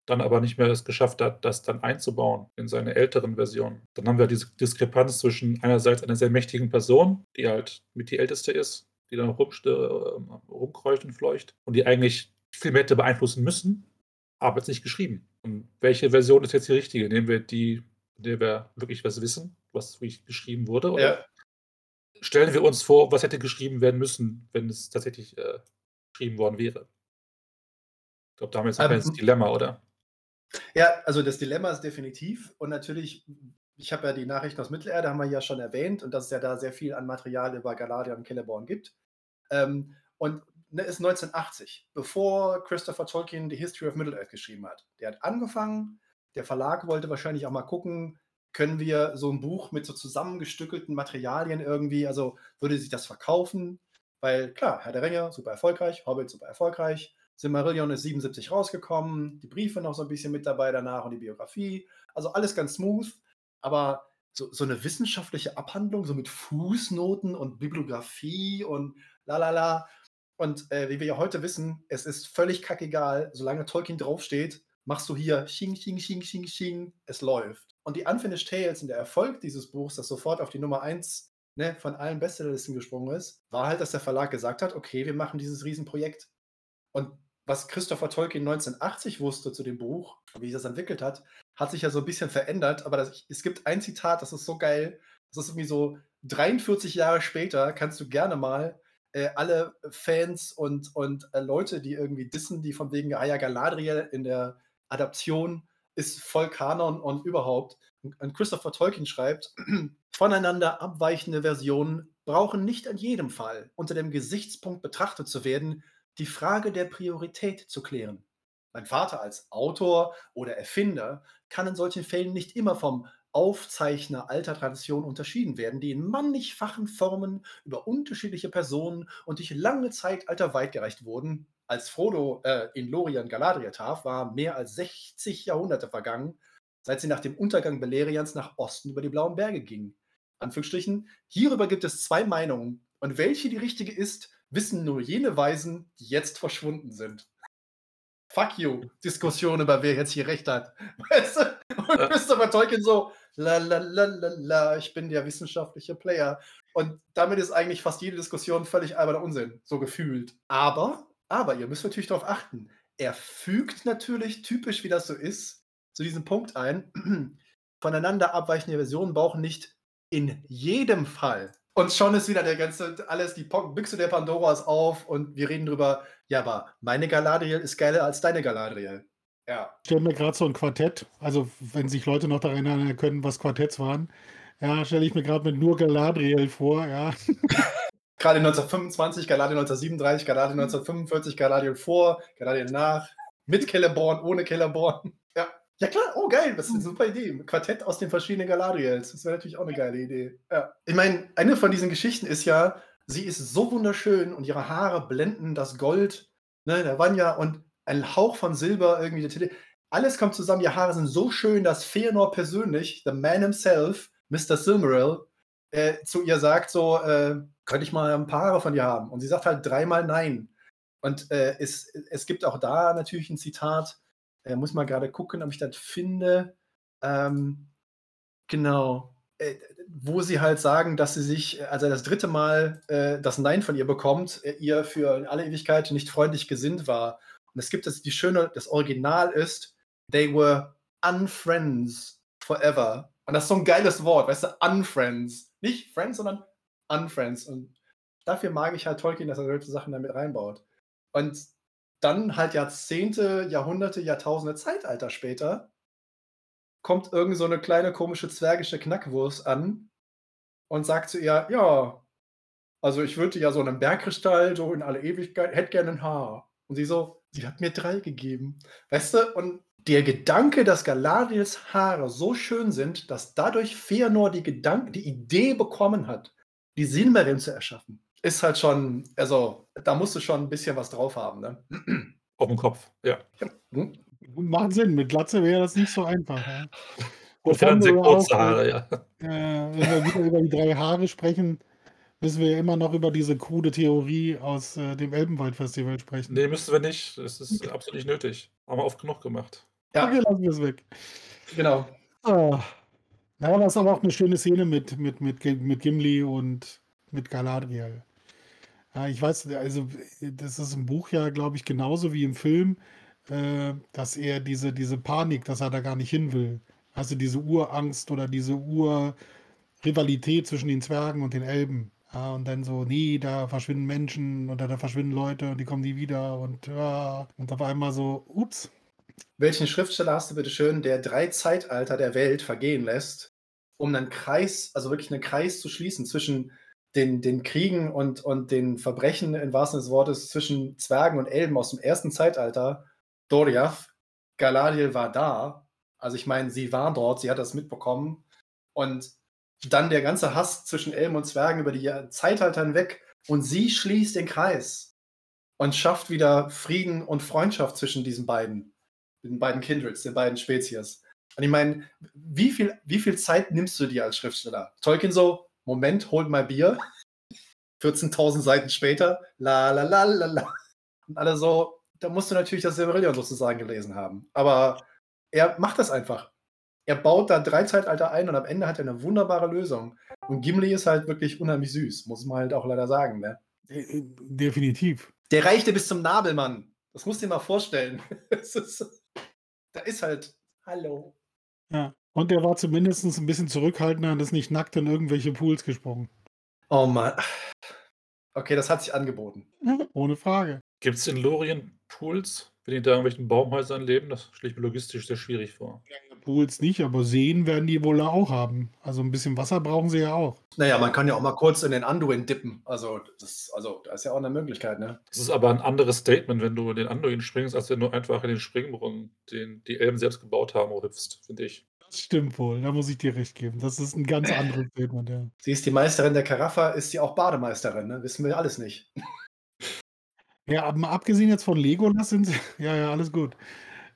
dann aber nicht mehr es geschafft hat, das dann einzubauen in seine älteren Versionen. Dann haben wir diese Diskrepanz zwischen einerseits einer sehr mächtigen Person, die halt mit die Älteste ist, die dann äh, rumkreucht und fleucht und die eigentlich viel mehr hätte beeinflussen müssen, aber jetzt nicht geschrieben. Und welche Version ist jetzt die richtige? Nehmen wir die, in der wir wirklich was wissen, was wirklich geschrieben wurde, oder Ja. stellen wir uns vor, was hätte geschrieben werden müssen, wenn es tatsächlich, äh, geschrieben worden wäre? Ich glaube, da haben wir jetzt ein Ähm, kleines Dilemma, oder? Ja, also das Dilemma ist definitiv und natürlich ich habe ja die Nachrichten aus Mittelerde haben wir ja schon erwähnt und dass es ja da sehr viel an Material über Galadriel und Celeborn gibt. Ähm, und, ne, ist 1980, bevor Christopher Tolkien die History of Middle-earth geschrieben hat. Der hat angefangen, der Verlag wollte wahrscheinlich auch mal gucken, können wir so 'n Buch mit so zusammengestückelten Materialien irgendwie also, würde sich das verkaufen? Weil klar, Herr der Ringe, super erfolgreich, Hobbit, super erfolgreich, Silmarillion ist 77 rausgekommen, die Briefe noch so 'n bisschen mit dabei danach und die Biografie. Also, alles ganz smooth, aber so so 'ne wissenschaftliche Abhandlung, so mit Fußnoten und Bibliografie und lalala. Und, äh, wie wir ja heute wissen, es ist völlig kackegal, solange Tolkien draufsteht, machst du hier Ching, Ching, Ching, Ching, Ching, es läuft. Und die Unfinished Tales und der Erfolg dieses Buchs, das sofort auf die Nummer 1, ne, von allen Bestsellerlisten gesprungen ist, war halt, dass der Verlag gesagt hat: „Okay, wir machen dieses Riesenprojekt.“ Und was Christopher Tolkien 1980 wusste zu dem Buch, wie sich das entwickelt hat, hat sich ja so 'n bisschen verändert, aber das es gibt ein Zitat, das ist so geil. Das ist irgendwie so 43 Jahre später kannst du gerne mal, äh, alle Fans und und, äh, Leute, die irgendwie dissen, die von wegen: „Ah ja, Galadriel in der Adaption ist voll Kanon und überhaupt.“ Und und Christopher Tolkien schreibt: „Voneinander abweichende Versionen brauchen nicht in jedem Fall unter dem Gesichtspunkt betrachtet zu werden, die Frage der Priorität zu klären. Mein Vater als Autor oder Erfinder kann in solchen Fällen nicht immer vom Aufzeichner alter Tradition unterschieden werden, die in mannigfachen Formen über unterschiedliche Personen und durch lange Zeitalter weitgereicht wurden. Als Frodo, äh, in Lorien Galadriel traf, waren mehr als 60 Jahrhunderte vergangen, seit sie nach dem Untergang Beleriands nach Osten über die Blauen Berge gingen. Anführungsstrichen, hierüber gibt es 2 Meinungen und welche die richtige ist, wissen nur jene Weisen, die jetzt verschwunden sind. Fuck you, Diskussion über wer jetzt hier Recht hat. Weißt du? Und Ja. Christopher Tolkien so: „La la la la la, ich bin der wissenschaftliche Player.“ Und damit ist eigentlich fast jede Diskussion völlig alberner Unsinn, so gefühlt. Aber aber ihr müsst natürlich darauf achten, er fügt natürlich, typisch wie das so ist, zu diesem Punkt ein, voneinander abweichende Versionen brauchen nicht in jedem Fall und schon ist wieder der ganze alles die Büchse der Pandora ist auf und wir reden drüber: „Ja, aber meine Galadriel ist geiler als deine Galadriel.“ Ja. Ich stelle mir grad so 'n Quartett also, wenn sich Leute noch daran erinnern können, was Quartetts waren, ja, stelle ich mir grad mit nur Galadriel vor, ja. Grade 1925, Galadriel 1937, Galadriel 1945, Galadriel vor, Galadriel nach, mit Celeborn, ohne Celeborn. Ja. Ja klar, oh geil, das ist eine super Idee. Ein Quartett aus den verschiedenen Galadriels. Das wäre natürlich auch eine geile Idee. Ja. Ich meine, eine von diesen Geschichten ist ja, sie ist so wunderschön und ihre Haare blenden das Gold ne, der Vanya und ein Hauch von Silber irgendwie. der Tele- Alles kommt zusammen, ihre Haare sind so schön, dass Feanor persönlich, the man himself, Mr. Silmaril, äh, zu ihr sagt so, äh, könnte ich mal ein paar Haare von dir haben? Und sie sagt halt dreimal nein. Und äh, es, es gibt auch da natürlich ein Zitat, äh, muss mal gerade gucken, ob ich das finde. Ähm, genau. Äh, wo sie halt sagen, dass sie sich, als er das dritte Mal äh, das Nein von ihr bekommt, äh, ihr für alle Ewigkeit nicht freundlich gesinnt war. Und es gibt das, die schöne, das Original ist, they were unfriends forever. Und das ist so ein geiles Wort, weißt du, unfriends. Nicht friends, sondern unfriends. Und dafür mag ich halt Tolkien, dass er solche Sachen damit reinbaut. Und dann halt Jahrzehnte, Jahrhunderte, Jahrtausende Zeitalter später kommt irgend so eine kleine komische zwergische Knackwurst an und sagt zu ihr, ja, also ich würde ja so einen Bergkristall so in alle Ewigkeit, hätte gerne ein Haar. Und sie so, sie hat mir drei gegeben. Weißt du, und der Gedanke, dass Galadriels Haare so schön sind, dass dadurch Feanor die, Gedank die Idee bekommen hat, die Silmarillion zu erschaffen, ist halt schon, also da musst du schon ein bisschen was drauf haben. Ne? Auf dem Kopf, ja. Hm? Macht Sinn, mit Glatze wäre das nicht so einfach. Ja. Und dann wir kurze Haare, ja. äh, wenn wir wieder über die drei Haare sprechen, müssen wir immer noch über diese krude Theorie aus äh, dem Elbenwald-Festival sprechen. Nee, müssen wir nicht. Es ist absolut nicht nötig. Haben wir oft genug gemacht. Ja, Okay, lassen wir es weg. genau. Ah. Ja, das ist aber auch eine schöne Szene mit, mit, mit, mit Gimli und mit Galadriel. Ja, ich weiß, also das ist im Buch ja, glaube ich, genauso wie im Film, äh, dass er diese, diese Panik, dass er da gar nicht hin will. Also diese Urangst oder diese Urrivalität zwischen den Zwergen und den Elben. Ja, und dann so, nee, da verschwinden Menschen oder da verschwinden Leute und die kommen nie wieder und ja, und auf einmal so, ups, Welchen Schriftsteller hast du bitte schön, der drei Zeitalter der Welt vergehen lässt, um einen Kreis, also wirklich einen Kreis zu schließen zwischen den, den Kriegen und, und den Verbrechen im wahrsten Sinne des Wortes zwischen Zwergen und Elben aus dem ersten Zeitalter? Doriath, Galadriel war da, also ich meine, sie war dort, sie hat das mitbekommen und dann der ganze Hass zwischen Elben und Zwergen über die Zeitalter hinweg und sie schließt den Kreis und schafft wieder Frieden und Freundschaft zwischen diesen beiden den beiden Kindreds, den beiden Spezies. Und ich meine, wie viel, wie viel Zeit nimmst du dir als Schriftsteller? Tolkien so, Moment, holt mal Bier. 14.000 Seiten später, la la la la la. Und alle so, da musst du natürlich das Silmarillion sozusagen gelesen haben. Aber er macht das einfach. Er baut da drei Zeitalter ein und am Ende hat er eine wunderbare Lösung. Und Gimli ist halt wirklich unheimlich süß, muss man halt auch leider sagen. Ne? äh, äh, definitiv. Der reichte bis zum Nabel, Mann. Das musst du dir mal vorstellen. Ist, da ist halt, hallo. Ja. Und er war zumindest ein bisschen zurückhaltender und ist nicht nackt in irgendwelche Pools gesprungen. Oh Mann. Okay, das hat sich angeboten. Ohne Frage. Gibt es in Lorien Pools, wenn die da in irgendwelchen Baumhäusern leben? Das stelle ich mir logistisch sehr schwierig vor. Pools nicht, aber Seen werden die wohl auch haben. Also ein bisschen Wasser brauchen sie ja auch. Naja, man kann ja auch mal kurz in den Anduin dippen. Also, das, also da ist ja auch eine Möglichkeit, ne? Das ist aber ein anderes Statement, wenn du in den Anduin springst, als wenn du einfach in den Springbrunnen, den die Elben selbst gebaut haben, hüpfst, finde ich. Das stimmt wohl, da muss ich dir recht geben. Das ist ein ganz anderes Statement, ja. Sie ist die Meisterin der Karaffa, ist sie auch Bademeisterin, ne? Wissen wir alles nicht. Ja, abgesehen jetzt von Legolas sind sie, ja, ja, alles gut.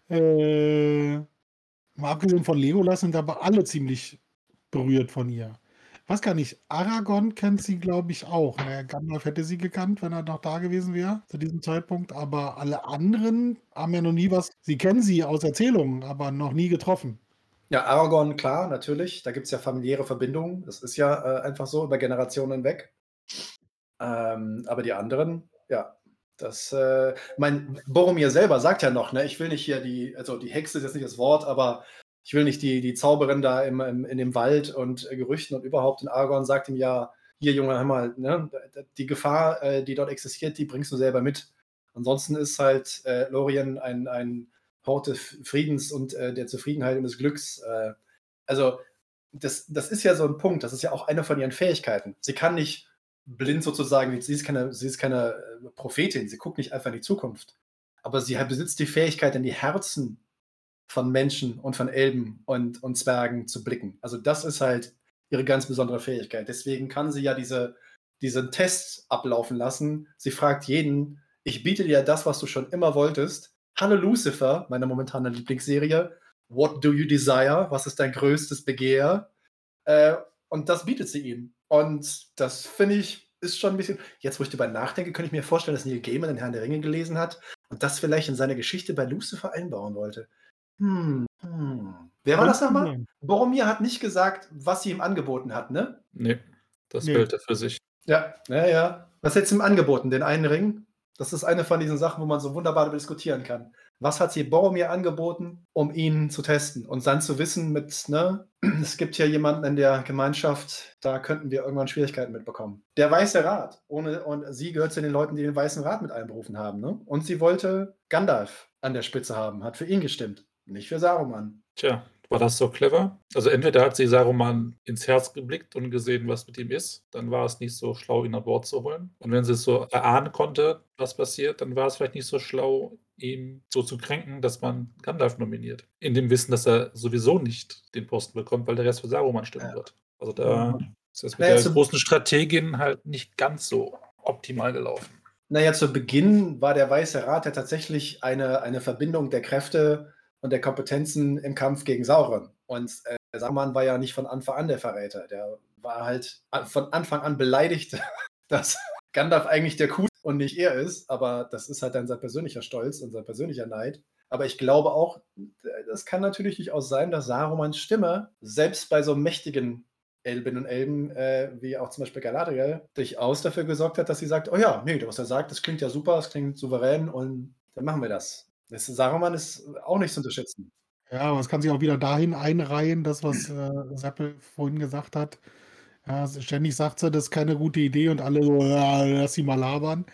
Äh, mal abgesehen von Legolas sind aber alle ziemlich berührt von ihr. Was kann ich? Aragorn kennt sie, glaube ich, auch. Naja, Gandalf hätte sie gekannt, wenn er noch da gewesen wäre zu diesem Zeitpunkt. Aber alle anderen haben ja noch nie was. Sie kennen sie aus Erzählungen, aber noch nie getroffen. Ja, Aragorn, klar, natürlich. Da gibt es ja familiäre Verbindungen. Das ist ja äh, einfach so über Generationen hinweg. Ähm, aber die anderen, ja, das, äh, mein Boromir selber sagt ja noch, ne, ich will nicht hier die, also die Hexe ist jetzt nicht das Wort, aber ich will nicht die, die Zauberin da im, im, in dem Wald und äh, Gerüchten und überhaupt. Und Aragorn sagt ihm ja, hier Junge, hör mal, ne, die Gefahr, äh, die dort existiert, die bringst du selber mit. Ansonsten ist halt äh, Lorien ein, ein Hort des Friedens und äh, der Zufriedenheit und des Glücks. Äh, also das, das ist ja so ein Punkt, das ist ja auch eine von ihren Fähigkeiten. Sie kann nicht blind sozusagen, sie ist keine, sie ist keine äh, Prophetin, sie guckt nicht einfach in die Zukunft. Aber sie besitzt die Fähigkeit, in die Herzen von Menschen und von Elben und, und Zwergen zu blicken. Also das ist halt ihre ganz besondere Fähigkeit. Deswegen kann sie ja diese, diesen Test ablaufen lassen. Sie fragt jeden, ich biete dir das, was du schon immer wolltest. Hallo Lucifer, meine momentane Lieblingsserie. What do you desire? Was ist dein größtes Begehr? Äh, und das bietet sie ihm. Und das finde ich ist schon ein bisschen. Jetzt, wo ich darüber nachdenke, könnte ich mir vorstellen, dass Neil Gaiman den Herrn der Ringe gelesen hat und das vielleicht in seine Geschichte bei Lucifer einbauen wollte. Hm, hm. Wer war das nochmal? Boromir hat nicht gesagt, was sie ihm angeboten hat, ne? Nee, das Nee. behält er für sich. Ja, ja, ja. Was hätte sie ihm angeboten? Den einen Ring? Das ist eine von diesen Sachen, wo man so wunderbar darüber diskutieren kann. Was hat sie Boromir angeboten, um ihn zu testen? Und dann zu wissen mit, ne, es gibt hier jemanden in der Gemeinschaft, da könnten wir irgendwann Schwierigkeiten mitbekommen. Der Weiße Rat. Ohne, und sie gehört zu den Leuten, die den Weißen Rat mit einberufen haben. Ne? Und sie wollte Gandalf an der Spitze haben, hat für ihn gestimmt, nicht für Saruman. Tja, war das so clever? Also entweder hat sie Saruman ins Herz geblickt und gesehen, was mit ihm ist, dann war es nicht so schlau, ihn an Bord zu holen. Und wenn sie es so erahnen konnte, was passiert, dann war es vielleicht nicht so schlau, ihn so zu kränken, dass man Gandalf nominiert. In dem Wissen, dass er sowieso nicht den Posten bekommt, weil der Rest für Saruman stimmen Ja. wird. Also da ist das mit Naja, der großen Strategin halt nicht ganz so optimal gelaufen. Naja, zu Beginn war der Weiße Rat ja tatsächlich eine, eine Verbindung der Kräfte und der Kompetenzen im Kampf gegen Sauron. Und äh, Saruman war ja nicht von Anfang an der Verräter. Der war halt von Anfang an beleidigt, dass Gandalf eigentlich der Kuh und nicht er ist. Aber das ist halt dann sein persönlicher Stolz und sein persönlicher Neid. Aber ich glaube auch, äh, das kann natürlich durchaus sein, dass Sarumans Stimme selbst bei so mächtigen Elben und Elben, äh, wie auch zum Beispiel Galadriel, durchaus dafür gesorgt hat, dass sie sagt, oh ja, nee, was er sagt, das klingt ja super, das klingt souverän und dann machen wir das. Das Saruman ist auch nicht zu unterschätzen. Ja, aber es kann sich auch wieder dahin einreihen, das, was äh, Seppel vorhin gesagt hat. Ja, ständig sagt sie, das ist keine gute Idee und alle so, ja, lass sie mal labern.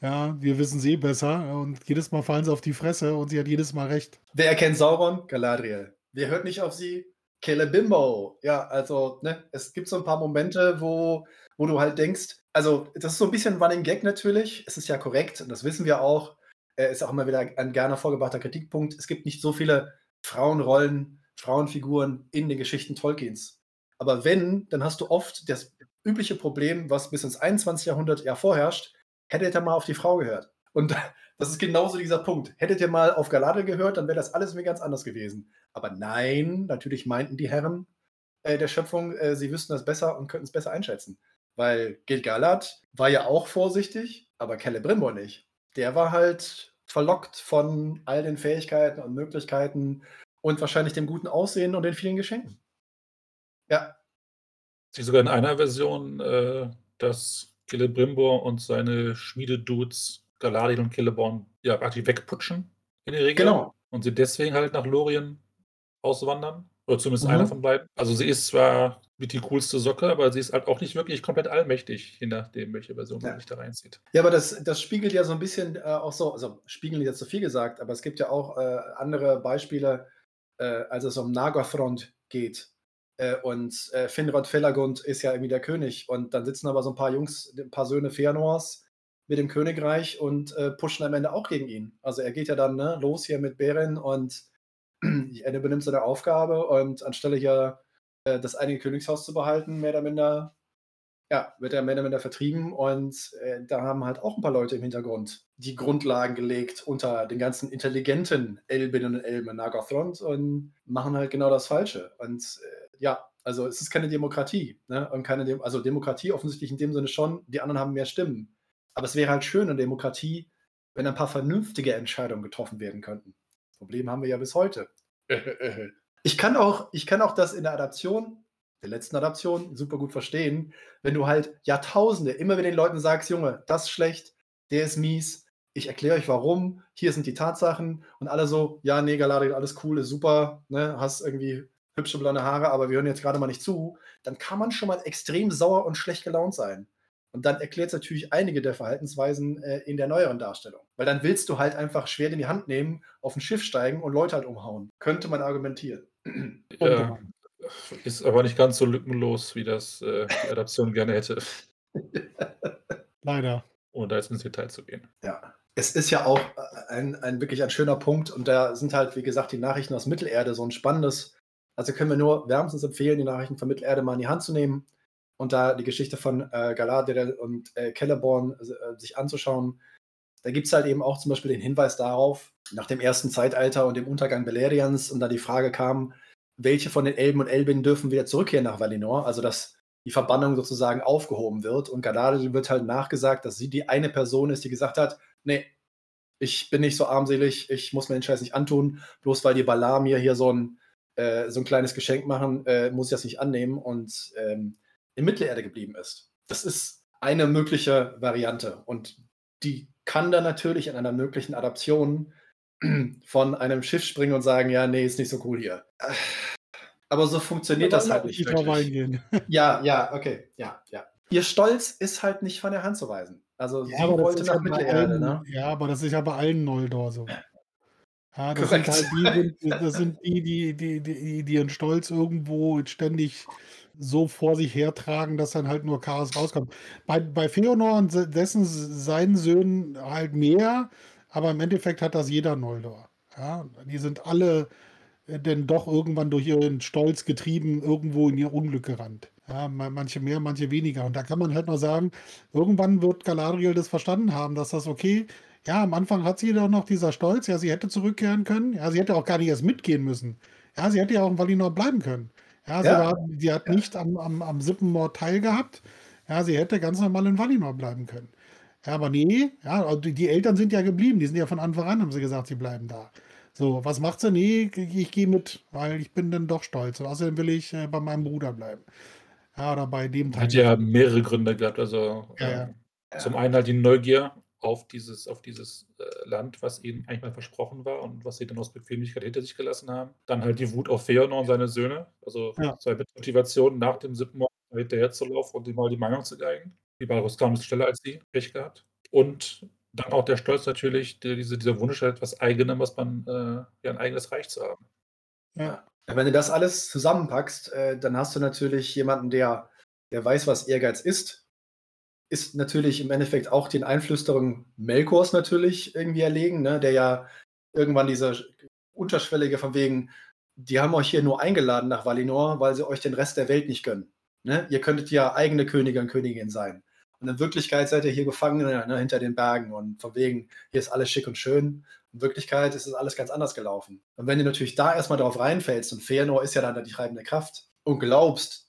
Ja, wir wissen sie eh besser und jedes Mal fallen sie auf die Fresse und sie hat jedes Mal recht. Wer erkennt Sauron? Galadriel. Wer hört nicht auf sie? Celebimbo. Ja, also, ne, es gibt so ein paar Momente, wo, wo du halt denkst, also, das ist so ein bisschen Running Gag natürlich. Es ist ja korrekt und das wissen wir auch. Äh, ist auch immer wieder ein gerne vorgebrachter Kritikpunkt. Es gibt nicht so viele Frauenrollen, Frauenfiguren in den Geschichten Tolkiens. Aber wenn, dann hast du oft das übliche Problem, was bis ins 21. Jahrhundert ja vorherrscht, hättet ihr mal auf die Frau gehört. Und das ist genauso dieser Punkt. Hättet ihr mal auf Galadriel gehört, dann wäre das alles mir ganz anders gewesen. Aber nein, natürlich meinten die Herren äh, der Schöpfung, äh, sie wüssten das besser und könnten es besser einschätzen. Weil Gil-galad war ja auch vorsichtig, aber Celebrimbor nicht. Der war halt verlockt von all den Fähigkeiten und Möglichkeiten und wahrscheinlich dem guten Aussehen und den vielen Geschenken. Ja, Sie sogar in einer Version, äh, dass Celebrimbor und seine Schmiededudes Galadriel und Celeborn ja praktisch wegputschen in der Regel. genau. Und sie deswegen halt nach Lorien auswandern. Oder zumindest Mhm. einer von beiden. Also sie ist zwar mit die coolste Socke, aber sie ist halt auch nicht wirklich komplett allmächtig, je nachdem, welche Version man Ja. sich da reinzieht. Ja, aber das, das spiegelt ja so ein bisschen äh, auch so, also spiegeln jetzt zu viel gesagt, aber es gibt ja auch äh, andere Beispiele, äh, als es um Nagothrond geht. Äh, und äh, Finrod Felagund ist ja irgendwie der König. Und dann sitzen aber so ein paar Jungs, ein paar Söhne Fëanors mit dem Königreich und äh, pushen am Ende auch gegen ihn. Also er geht ja dann ne, los hier mit Beren und er übernimmt seine Aufgabe und anstelle hier äh, das einige Königshaus zu behalten, mehr oder minder ja, wird er mehr oder minder vertrieben und äh, da haben halt auch ein paar Leute im Hintergrund die Grundlagen gelegt unter den ganzen intelligenten Elbinnen und Elben in Nagothrond und machen halt genau das Falsche. Und äh, ja, also es ist keine Demokratie. Ne? Und keine Dem also Demokratie offensichtlich in dem Sinne schon, die anderen haben mehr Stimmen. Aber es wäre halt schön in Demokratie, wenn ein paar vernünftige Entscheidungen getroffen werden könnten. Problem haben wir ja bis heute. Ich kann auch, ich kann auch das in der Adaption, der letzten Adaption, super gut verstehen, wenn du halt Jahrtausende immer wieder den Leuten sagst, Junge, das ist schlecht, der ist mies, ich erkläre euch warum, hier sind die Tatsachen und alle so, ja, nee, Galadriel, alles cool, ist super, ne, hast irgendwie hübsche blonde Haare, aber wir hören jetzt gerade mal nicht zu, dann kann man schon mal extrem sauer und schlecht gelaunt sein. Und dann erklärt es natürlich einige der Verhaltensweisen äh, in der neueren Darstellung. Weil dann willst du halt einfach Schwert in die Hand nehmen, auf ein Schiff steigen und Leute halt umhauen. Könnte man argumentieren. Ja, ist aber nicht ganz so lückenlos, wie das äh, die Adaption gerne hätte, Leider. ohne da jetzt ins Detail zu gehen. Ja. Es ist ja auch äh, ein, ein wirklich ein schöner Punkt und da sind halt, wie gesagt, die Nachrichten aus Mittelerde so ein spannendes. Also können wir nur wärmstens empfehlen, die Nachrichten von Mittelerde mal in die Hand zu nehmen und da die Geschichte von äh, Galadriel und äh, Celeborn äh, sich anzuschauen. Da gibt es halt eben auch zum Beispiel den Hinweis darauf, nach dem ersten Zeitalter und dem Untergang Belerians und da die Frage kam, welche von den Elben und Elbinnen dürfen wieder zurückkehren nach Valinor, also dass die Verbannung sozusagen aufgehoben wird. Und Galadriel wird halt nachgesagt, dass sie die eine Person ist, die gesagt hat, nee, ich bin nicht so armselig, ich muss mir den Scheiß nicht antun, bloß weil die Balar mir hier so ein, äh, so ein kleines Geschenk machen, äh, muss ich das nicht annehmen und ähm, in Mittelerde geblieben ist. Das ist eine mögliche Variante und die kann dann natürlich in einer möglichen Adaption von einem Schiff springen und sagen, ja, nee, ist nicht so cool hier. Aber so funktioniert das halt nicht wirklich. Ja, ja, okay, ja, ja. Ihr Stolz ist halt nicht von der Hand zu weisen. Also ja, sie wollte nach Mittelerde, ne? Ja, aber das ist ja bei allen Noldor so. Ja, das sind halt die, das sind die, die, die, die, die ihren Stolz irgendwo ständig so vor sich hertragen, dass dann halt nur Chaos rauskommt. Bei, bei Feonor und dessen seinen Söhnen halt mehr, aber im Endeffekt hat das jeder Noldor. Ja, die sind alle äh, denn doch irgendwann durch ihren Stolz getrieben irgendwo in ihr Unglück gerannt. Ja, manche mehr, manche weniger. Und da kann man halt nur sagen, irgendwann wird Galadriel das verstanden haben, dass das okay, ja, am Anfang hat sie doch noch dieser Stolz, ja, sie hätte zurückkehren können, ja, sie hätte auch gar nicht erst mitgehen müssen. Ja, sie hätte ja auch in Valinor bleiben können. Ja, sie, ja. War, sie hat ja. nicht am, am, am Sippenmord teilgehabt. Ja, sie hätte ganz normal in Valinor bleiben können. Ja, aber nee, ja, die, die Eltern sind ja geblieben, die sind ja von Anfang an, haben sie gesagt, sie bleiben da. So, was macht sie? Nee, ich gehe mit, weil ich bin dann doch stolz. Und außerdem will ich äh, bei meinem Bruder bleiben. Ja, oder bei dem Teil. Hat ja mehrere Gründe gehabt. Also ja, äh, zum einen halt die Neugier auf dieses, auf dieses äh, Land, was ihnen eigentlich mal versprochen war und was sie dann aus Bequemlichkeit hinter sich gelassen haben. Dann halt die Wut auf Feanor und seine Söhne. Also zwei Motivationen nach dem siebten Mord hinterher zu laufen und ihm mal die Meinung zu geigen. Die Balrus kam schneller als sie, Pech gehabt. Und dann auch der Stolz natürlich, die, diese, dieser Wunsch, etwas Eigenem, was man, äh, ja, ein eigenes Reich zu haben. Ja. Wenn du das alles zusammenpackst, äh, dann hast du natürlich jemanden, der, der weiß, was Ehrgeiz ist, ist natürlich im Endeffekt auch den Einflüsterungen Melkors natürlich irgendwie erlegen, ne? der ja irgendwann dieser unterschwellige von wegen, die haben euch hier nur eingeladen nach Valinor, weil sie euch den Rest der Welt nicht gönnen. Ne? Ihr könntet ja eigene Könige und Königin sein. Und in Wirklichkeit seid ihr hier gefangen ne, hinter den Bergen und von wegen, hier ist alles schick und schön. In Wirklichkeit ist es alles ganz anders gelaufen. Und wenn du natürlich da erstmal drauf reinfällst und Feanor ist ja dann die treibende Kraft und glaubst,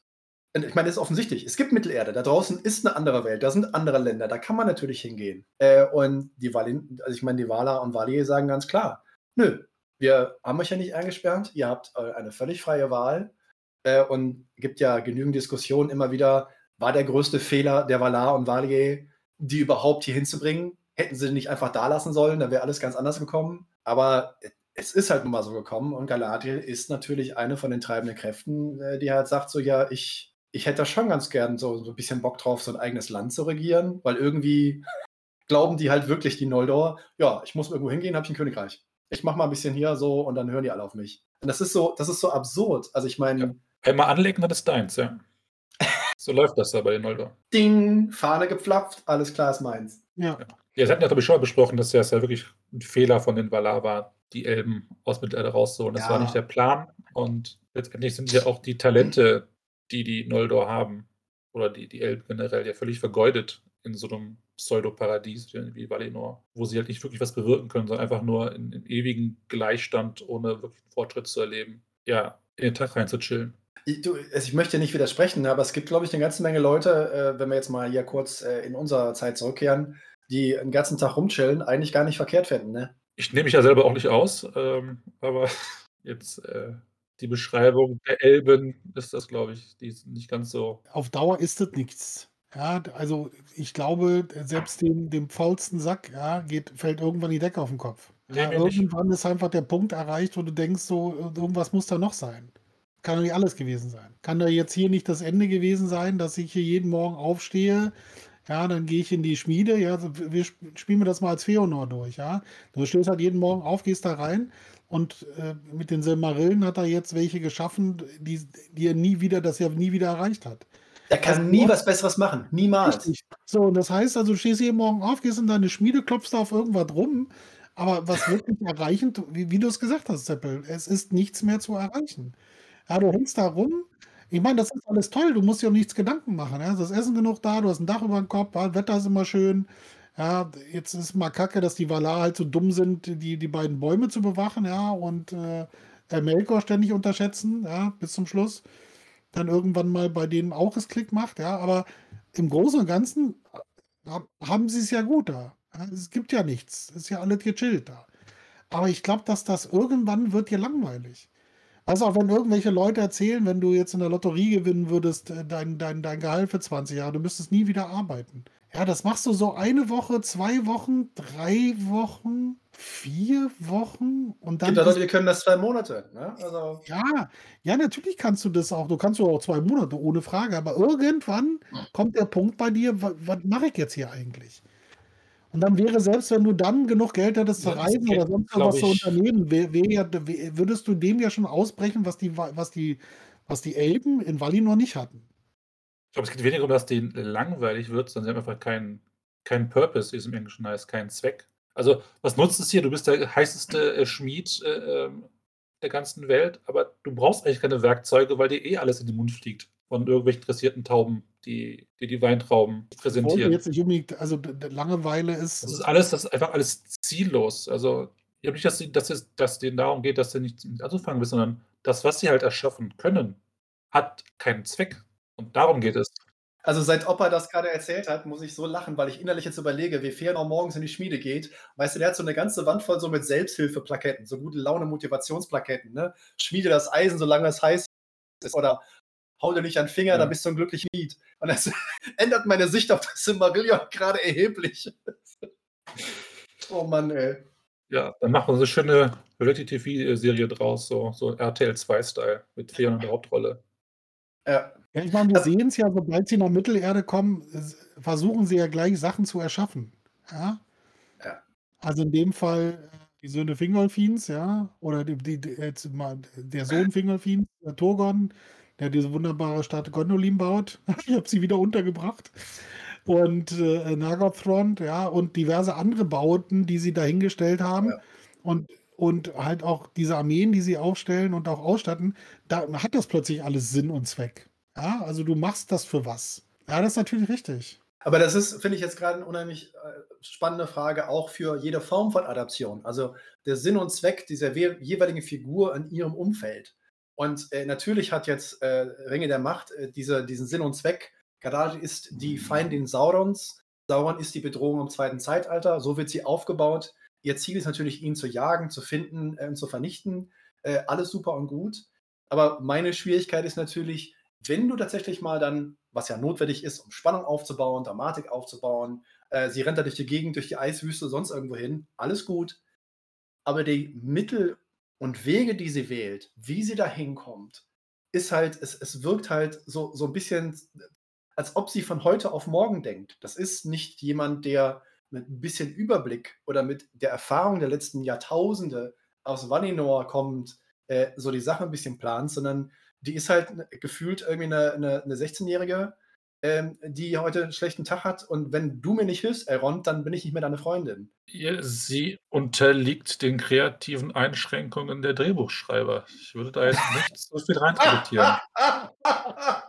ich meine, das ist offensichtlich, es gibt Mittelerde, da draußen ist eine andere Welt, da sind andere Länder, da kann man natürlich hingehen. Äh, und die Valin, also ich meine, die Vala und Valier sagen ganz klar, nö, wir haben euch ja nicht eingesperrt, ihr habt äh, eine völlig freie Wahl. Äh, und gibt ja genügend Diskussionen immer wieder, war der größte Fehler der Valar und Valier, die überhaupt hier hinzubringen. Hätten sie nicht einfach da lassen sollen, dann wäre alles ganz anders gekommen. Aber es ist halt nun mal so gekommen. Und Galadriel ist natürlich eine von den treibenden Kräften, äh, die halt sagt so, ja, ich, ich hätte schon ganz gern so, so ein bisschen Bock drauf, so ein eigenes Land zu regieren, weil irgendwie glauben die halt wirklich, die Noldor, ja, ich muss irgendwo hingehen, habe ich ein Königreich. Ich mache mal ein bisschen hier so und dann hören die alle auf mich. Und das ist so, das ist so absurd. Also ich meine. Ja. Einmal anlegen, dann ist deins, ja. So läuft das da bei den Noldor. Ding, Fahne gepflapft, alles klar ist meins. Ja. ja. Ja, Sie hatten ja, glaube ich, schon mal besprochen, dass das ja wirklich ein Fehler von den Valar war, die Elben aus Mittelerde rauszuholen. Das ja. war nicht der Plan. Und letztendlich sind ja auch die Talente, die die Noldor haben, oder die, die Elben generell, ja völlig vergeudet in so einem Pseudoparadies wie Valinor, wo sie halt nicht wirklich was bewirken können, sondern einfach nur in, in ewigen Gleichstand, ohne wirklich Fortschritt zu erleben, ja, in den Tag reinzuchillen. Ich, du, also ich möchte nicht widersprechen, aber es gibt, glaube ich, eine ganze Menge Leute, äh, wenn wir jetzt mal hier kurz äh, in unserer Zeit zurückkehren, die den ganzen Tag rumchillen, eigentlich gar nicht verkehrt finden. Ne? Ich nehme mich ja selber auch nicht aus, ähm, aber jetzt äh, die Beschreibung der Elben ist das, glaube ich, die ist nicht ganz so. Auf Dauer ist das nichts. Ja, also ich glaube, selbst dem, dem faulsten Sack ja, geht, fällt irgendwann die Decke auf den Kopf. Ja, irgendwann nicht. ist einfach der Punkt erreicht, wo du denkst, so, irgendwas muss da noch sein. Kann doch nicht alles gewesen sein. Kann da jetzt hier nicht das Ende gewesen sein, dass ich hier jeden Morgen aufstehe, ja, dann gehe ich in die Schmiede, ja, wir spielen wir das mal als Feonor durch, ja. Du stehst halt jeden Morgen auf, gehst da rein und äh, mit den Silmarillen hat er jetzt welche geschaffen, die, die er nie wieder, das er nie wieder erreicht hat. Der kann Also, nie was Besseres machen. Niemals. Richtig. So, und das heißt also, du stehst jeden Morgen auf, gehst in deine Schmiede, klopfst da auf irgendwas rum, aber was wirklich erreichen, wie, wie du es gesagt hast, Seppel, es ist nichts mehr zu erreichen. Ja, du hängst da rum. Ich meine, das ist alles toll, du musst dir auch nichts Gedanken machen. Ja? Ist Essen genug da, du hast ein Dach über dem Kopf, Wetter ist immer schön. Ja, jetzt ist mal kacke, dass die Valar halt so dumm sind, die, die beiden Bäume zu bewachen, ja, und äh, Melkor ständig unterschätzen, ja, bis zum Schluss. Dann irgendwann mal bei denen auch es Klick macht, ja, aber im Großen und Ganzen äh, hab- haben sie es ja gut da. Ja, es gibt ja nichts. Es ist ja alles gechillt da. Aber ich glaube, dass das irgendwann wird dir langweilig. Also auch wenn irgendwelche Leute erzählen, wenn du jetzt in der Lotterie gewinnen würdest, äh, dein, dein, dein Gehalt für 20 Jahre, du müsstest nie wieder arbeiten. Ja, das machst du so eine Woche, zwei Wochen, drei Wochen, vier Wochen und dann gibt ja Leute, die können das zwei Monate. Ne? Also, ja, ja, natürlich kannst du das auch. Du kannst du auch zwei Monate, ohne Frage. Aber irgendwann kommt der Punkt bei dir, wa- was mache ich jetzt hier eigentlich? Und dann wäre, selbst wenn du dann genug Geld hättest zu Ja, reisen geht, oder sonst was zu unternehmen, wär, wär ja, wär, würdest du dem ja schon ausbrechen, was die, Wa- was die, was die Elben in Valinor nicht hatten. Ich glaube, es geht weniger um, dass denen langweilig wird, sondern sie haben einfach keinen keinen Purpose, wie es im Englischen heißt, keinen Zweck. Also, was nutzt es hier? Du bist der heißeste äh, Schmied äh, ähm, der ganzen Welt, aber du brauchst eigentlich keine Werkzeuge, weil dir eh alles in den Mund fliegt von irgendwelchen dressierten Tauben, die die, die Weintrauben präsentieren. jetzt nicht unbedingt, also Langeweile ist. Das ist alles, das ist einfach alles ziellos. Also, ich glaube nicht, dass, sie, dass, es, dass denen darum geht, dass sie nichts mit anzufangen wissen, sondern das, was sie halt erschaffen können, hat keinen Zweck. Und darum geht es. also seit Opa das gerade erzählt hat, muss ich so lachen, weil ich innerlich jetzt überlege, wie Fernau morgens in die Schmiede geht. Weißt du, der hat so eine ganze Wand voll so mit Selbsthilfeplaketten, so gute Laune Motivationsplaketten. Ne? Schmiede das Eisen, solange es heiß ist. Oder hau dir nicht an den Finger, Ja. dann bist du ein glücklicher Schmied. Und das ändert meine Sicht auf das Silmarillion gerade erheblich. oh Mann, ey. Ja, dann machen wir so eine schöne Reality-TV-Serie draus, so, so RTL 2-Style mit Feen in der Hauptrolle. Ja. Ja, ich meine, wir Also- sehen es ja, sobald sie nach Mittelerde kommen, versuchen sie ja gleich Sachen zu erschaffen. Ja. Ja. Also in dem Fall äh, die Söhne Fingolfins, ja, oder die, die, die, jetzt mal der Sohn Fingolfins, der Turgon, der diese wunderbare Stadt Gondolin baut. Ich habe sie wieder untergebracht. Und äh, Nagothrond, ja, und diverse andere Bauten, die sie dahingestellt haben. Ja. Und, und halt auch diese Armeen, die sie aufstellen und auch ausstatten, da hat das plötzlich alles Sinn und Zweck. Ja, also du machst das für was. Ja, das ist natürlich richtig. Aber das ist, finde ich, jetzt gerade eine unheimlich äh, spannende Frage, auch für jede Form von Adaption. Also der Sinn und Zweck dieser we- jeweiligen Figur in ihrem Umfeld. Und äh, natürlich hat jetzt äh, Ringe der Macht äh, diese, diesen Sinn und Zweck. Galadriel ist die Feindin Saurons. Sauron ist die Bedrohung im zweiten Zeitalter. So wird sie aufgebaut. Ihr Ziel ist natürlich, ihn zu jagen, zu finden äh, und zu vernichten. Äh, alles super und gut. Aber meine Schwierigkeit ist natürlich, wenn du tatsächlich mal dann, was ja notwendig ist, um Spannung aufzubauen, Dramatik aufzubauen, äh, sie rennt da durch die Gegend, durch die Eiswüste, sonst irgendwo hin, alles gut. Aber die Mittel und Wege, die sie wählt, wie sie da hinkommt, ist halt, es, es wirkt halt so, so ein bisschen, als ob sie von heute auf morgen denkt. Das ist nicht jemand, der mit ein bisschen Überblick oder mit der Erfahrung der letzten Jahrtausende aus Valinor kommt, äh, so die Sache ein bisschen plant, sondern die ist halt ne- gefühlt irgendwie eine, eine, eine 16-Jährige, ähm, die heute einen schlechten Tag hat. Und wenn du mir nicht hilfst, Elrond, dann bin ich nicht mehr deine Freundin. Sie unterliegt den kreativen Einschränkungen der Drehbuchschreiber. Ich würde da jetzt nicht so viel reininterpretieren.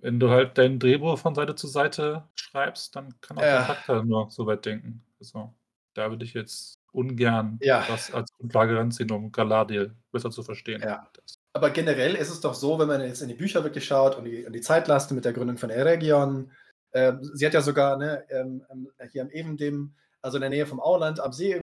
Wenn du halt dein Drehbuch von Seite zu Seite schreibst, dann kann auch der Charakter nur so weit denken. Also, da würde ich jetzt ungern Ja. das als Grundlage ranziehen, um Galadriel besser zu verstehen. Ja. Aber generell ist es doch so, wenn man jetzt in die Bücher wirklich schaut und die, die Zeitlaste mit der Gründung von Eregion, ähm, sie hat ja sogar ne, ähm, ähm, hier am Evendem, also in der Nähe vom Auland, am See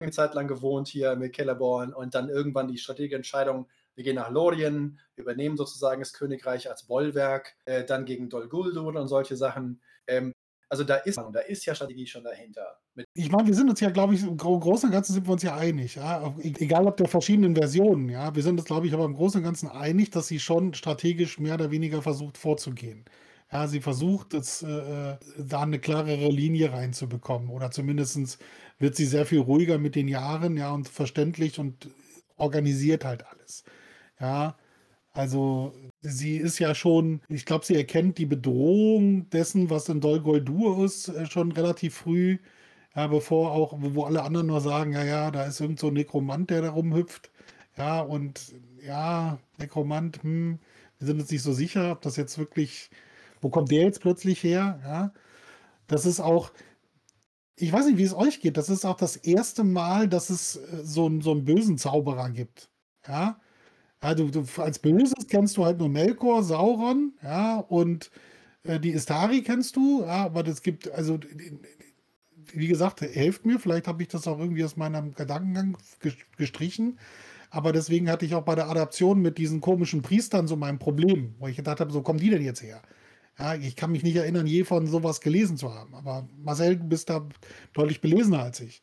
eine Zeit lang gewohnt hier mit Celeborn und dann irgendwann die strategische Entscheidung, wir gehen nach Lorien, übernehmen sozusagen das Königreich als Bollwerk, äh, dann gegen Dol Guldur und solche Sachen. Ähm, also da ist, da ist ja Strategie schon dahinter. Ich meine, wir sind uns ja, glaube ich, im Gro- Großen und Ganzen sind wir uns ja einig. Ja? E- Egal ob der verschiedenen Versionen. Ja? Wir sind uns, glaube ich, aber im Großen und Ganzen einig, dass sie schon strategisch mehr oder weniger versucht vorzugehen. Ja, sie versucht, es, äh, äh, da eine klarere Linie reinzubekommen. Oder zumindest wird sie sehr viel ruhiger mit den Jahren ja, und verständlich und organisiert halt alles. Ja, Also sie ist ja schon, ich glaube, sie erkennt die Bedrohung dessen, was in Dol Guldur ist, äh, schon relativ früh. Ja, bevor auch, wo alle anderen nur sagen, ja, ja, da ist irgend so ein Nekromant, der da rumhüpft. Ja, und ja, Nekromant, hm, wir sind uns nicht so sicher, ob das jetzt wirklich, wo kommt der jetzt plötzlich her? Ja, das ist auch, ich weiß nicht, wie es euch geht, das ist auch das erste Mal, dass es äh, so, so einen bösen Zauberer gibt. Ja, ja du, du als Böses kennst du halt nur Melkor, Sauron, ja, und äh, die Istari kennst du, ja, aber es gibt, also wie gesagt, helft mir, vielleicht habe ich das auch irgendwie aus meinem Gedankengang ges- gestrichen. Aber deswegen hatte ich auch bei der Adaption mit diesen komischen Priestern so mein Problem, wo ich gedacht habe, so kommen die denn jetzt her? Ja, ich kann mich nicht erinnern, je von sowas gelesen zu haben. Aber Marcel, du bist da deutlich belesener als ich.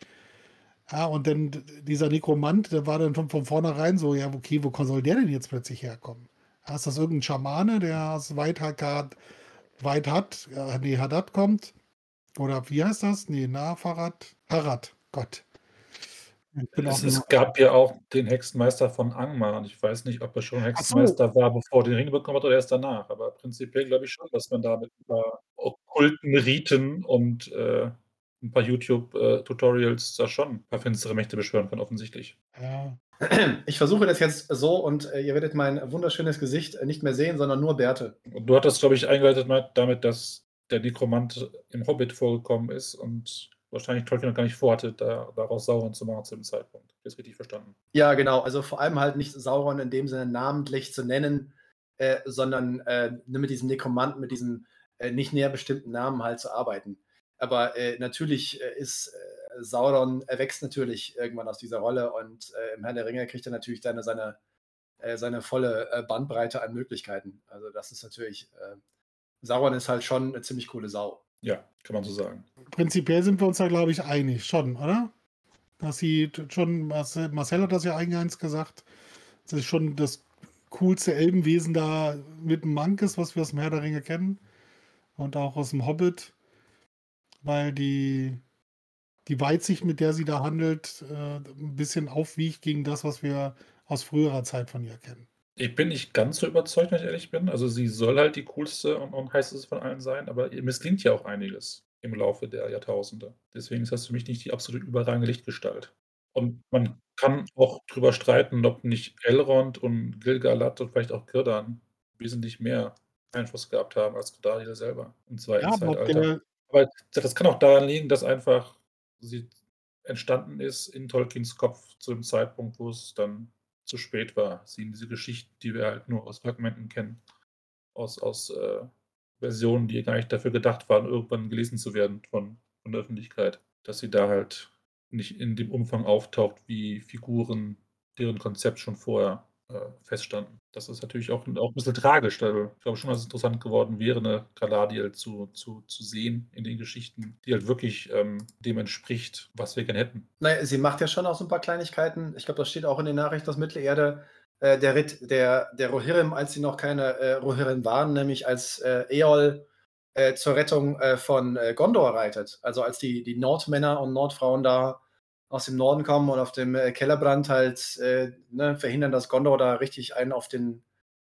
Ja, und dann dieser Nekromant, der war dann von, von vornherein so, ja, okay, wo soll der denn jetzt plötzlich herkommen? Ja, ist das irgendein Schamane, der aus Weithakat, Weithat, äh, nee, Haddad kommt? Oder wie heißt das? Nee, na, Fahrrad, Harad, Gott. Es, es gab ja auch den Hexenmeister von Angmar und ich weiß nicht, ob er schon so. Hexenmeister war, bevor er den Ring bekommen hat oder erst danach. Aber prinzipiell glaube ich schon, dass man da mit ein paar okkulten Riten und äh, ein paar YouTube-Tutorials da schon ein paar finstere Mächte beschwören kann, offensichtlich. Ja, Ich versuche das jetzt so und äh, ihr werdet mein wunderschönes Gesicht äh, nicht mehr sehen, sondern nur Bärte. Und du hattest, glaube ich, eingeleitet mit- damit, dass der Nekromant im Hobbit vorgekommen ist und wahrscheinlich Tolkien noch gar nicht vorhatte, da, daraus Sauron zu machen zu dem Zeitpunkt. Das richtig verstanden. Ja, genau. Also vor allem halt nicht Sauron in dem Sinne namentlich zu nennen, äh, sondern äh, nur mit diesem Nekromanten, mit diesem äh, nicht näher bestimmten Namen halt zu arbeiten. Aber äh, natürlich äh, ist äh, Sauron erwächst natürlich irgendwann aus dieser Rolle und äh, im Herrn der Ringe kriegt er natürlich dann seine, äh, seine volle äh, Bandbreite an Möglichkeiten. Also das ist natürlich, äh, Sauron ist halt schon eine ziemlich coole Sau. Ja, kann man so sagen. prinzipiell sind wir uns da, glaube ich, einig, schon, oder? Dass sie schon, Marcel, Marcel hat das ja eingangs gesagt, das ist schon das coolste Elbenwesen da mit dem Mank ist, was wir aus dem Herr der Ringe kennen. Und auch aus dem Hobbit. Weil die, die Weitsicht, mit der sie da handelt, äh, ein bisschen aufwiegt gegen das, was wir aus früherer Zeit von ihr kennen. Ich bin nicht ganz so überzeugt, wenn ich ehrlich bin. Also sie soll halt die coolste und, und heißeste von allen sein, aber ihr misslingt ja auch einiges im Laufe der Jahrtausende. Deswegen ist das für mich nicht die absolut überragende Lichtgestalt. Und man kann auch drüber streiten, ob nicht Elrond und Gil-galad und vielleicht auch Girdan wesentlich mehr Einfluss gehabt haben als Godariel selber im zweiten Ja, aber ob Zeitalter. der, Aber das kann auch daran liegen, dass einfach sie entstanden ist in Tolkiens Kopf zu dem Zeitpunkt, wo es dann zu spät war. Sie in diese Geschichten, die wir halt nur aus Fragmenten kennen, aus, aus äh, Versionen, die gar nicht dafür gedacht waren, irgendwann gelesen zu werden von, von der Öffentlichkeit, dass sie da halt nicht in dem Umfang auftaucht, wie Figuren, deren Konzept schon vorher feststanden. Das ist natürlich auch, auch ein bisschen tragisch. Also ich glaube schon, dass es interessant geworden wäre, eine Galadriel zu, zu, zu sehen in den Geschichten, die halt wirklich ähm, dem entspricht, was wir gerne hätten. Naja, sie macht ja schon auch so ein paar Kleinigkeiten. Ich glaube, das steht auch in den Nachrichten aus Mittelerde. Äh, der Ritt der, der Rohirrim, als sie noch keine äh, Rohirrim waren, nämlich als äh, Eol äh, zur Rettung äh, von äh, Gondor reitet. Also als die, die Nordmänner und Nordfrauen da aus dem Norden kommen und auf dem äh, Kellerbrand halt äh, ne, verhindern, dass Gondor da richtig einen auf den,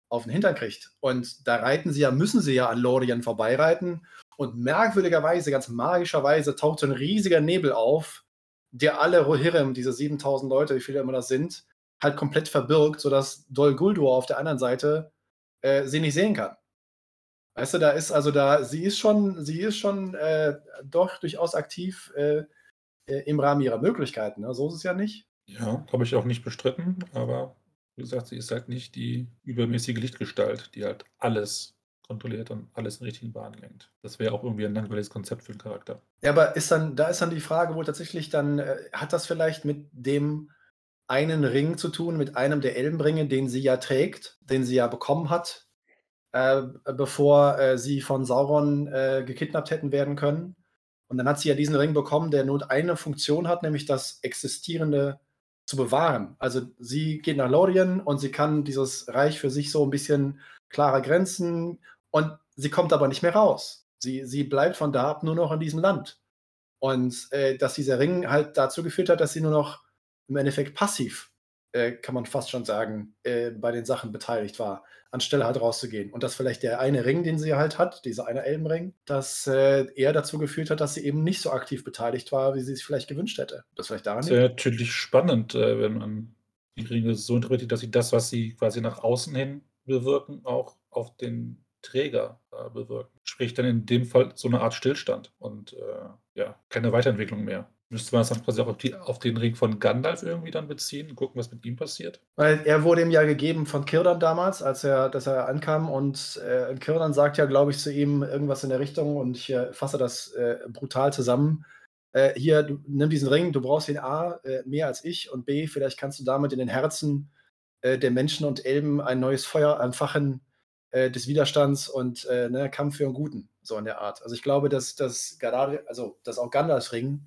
auf den Hintern kriegt. Und da reiten sie ja, müssen sie ja an Lorien vorbeireiten. Und merkwürdigerweise, ganz magischerweise, taucht so ein riesiger Nebel auf, der alle Rohirrim, diese 7000 Leute, wie viele immer das sind, halt komplett verbirgt, sodass Dol Guldur auf der anderen Seite äh, sie nicht sehen kann. Weißt du, da ist also da, sie ist schon, sie ist schon äh, doch durchaus aktiv äh, äh, im Rahmen ihrer Möglichkeiten. Ne? So ist es ja nicht. Ja, habe ich auch nicht bestritten, aber wie gesagt, sie ist halt nicht die übermäßige Lichtgestalt, die halt alles kontrolliert und alles in richtigen Bahnen lenkt. Das wäre auch irgendwie ein langweiliges Konzept für den Charakter. Ja, aber ist dann, da ist dann die Frage, wo tatsächlich dann, äh, hat das vielleicht mit dem einen Ring zu tun, mit einem der Elbenringe, den sie ja trägt, den sie ja bekommen hat, äh, bevor äh, sie von Sauron äh, gekidnappt hätten werden können. Und dann hat sie ja diesen Ring bekommen, der nur eine Funktion hat, nämlich das Existierende zu bewahren. Also sie geht nach Lorien und sie kann dieses Reich für sich so ein bisschen klarer grenzen und sie kommt aber nicht mehr raus. Sie, sie bleibt von da ab nur noch in diesem Land. Und äh, dass dieser Ring halt dazu geführt hat, dass sie nur noch im Endeffekt passiv äh, kann man fast schon sagen, äh, bei den Sachen beteiligt war, anstelle halt rauszugehen. Und dass vielleicht der eine Ring, den sie halt hat, dieser eine Elbenring, dass äh, er dazu geführt hat, dass sie eben nicht so aktiv beteiligt war, wie sie sich vielleicht gewünscht hätte. Das vielleicht daran Das wäre natürlich spannend, äh, wenn man die Ringe so interpretiert, dass sie das, was sie quasi nach außen hin bewirken, auch auf den Träger äh, bewirken. Sprich dann in dem Fall so eine Art Stillstand und äh, ja, keine Weiterentwicklung mehr. Müsste man das dann quasi auch auf, die, auf den Ring von Gandalf irgendwie dann beziehen gucken, was mit ihm passiert? Weil er wurde ihm ja gegeben von Kirdan damals, als er, dass er ankam und äh, Kirdan sagt ja, glaube ich, zu ihm irgendwas in der Richtung und ich äh, fasse das äh, brutal zusammen. Äh, hier, du, nimm diesen Ring, du brauchst ihn A, äh, mehr als ich und B, vielleicht kannst du damit in den Herzen äh, der Menschen und Elben ein neues Feuer entfachen des Widerstands und ne, Kampf für den Guten, so in der Art. Also ich glaube, dass, dass Galadriel, also dass auch Gandalfs Ring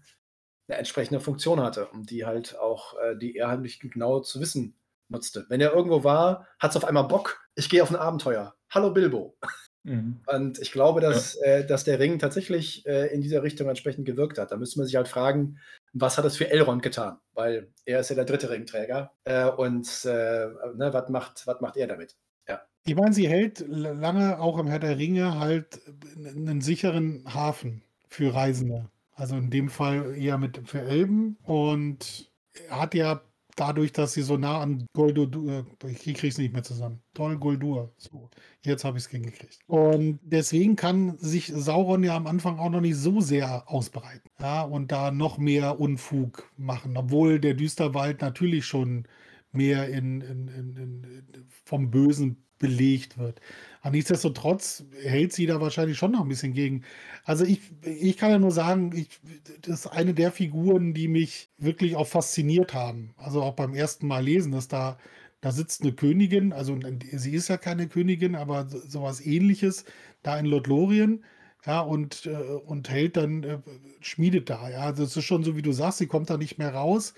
eine entsprechende Funktion hatte und die halt auch, äh, die er halt nicht genau zu wissen nutzte. Wenn er irgendwo war, hat es auf einmal Bock, ich gehe auf ein Abenteuer. Hallo Bilbo. Mhm. Und ich glaube, dass, ja. äh, dass der Ring tatsächlich äh, in dieser Richtung entsprechend gewirkt hat. Da müsste man sich halt fragen, was hat es für Elrond getan? Weil er ist ja der dritte Ringträger. Äh, und äh, ne, was macht, macht er damit? Ja. Ich meine, sie hält lange auch im Herr der Ringe halt einen sicheren Hafen für Reisende. Also in dem Fall eher mit für Elben und hat ja dadurch, dass sie so nah an Goldur, ich kriege es nicht mehr zusammen. Dol Guldur. So, jetzt habe ich es hingekriegt. Und deswegen kann sich Sauron ja am Anfang auch noch nicht so sehr ausbreiten. Ja, und da noch mehr Unfug machen, obwohl der Düsterwald natürlich schon mehr in, in, in, vom Bösen belegt wird. Aber nichtsdestotrotz hält sie da wahrscheinlich schon noch ein bisschen gegen. Also ich, ich kann ja nur sagen, ich, das ist eine der Figuren, die mich wirklich auch fasziniert haben. Also auch beim ersten Mal lesen, dass da, da sitzt eine Königin, also sie ist ja keine Königin, aber sowas ähnliches, da in Lothlorien. Ja, und, äh, und hält dann, äh, schmiedet da. Ja, das also ist schon so, wie du sagst, sie kommt da nicht mehr raus.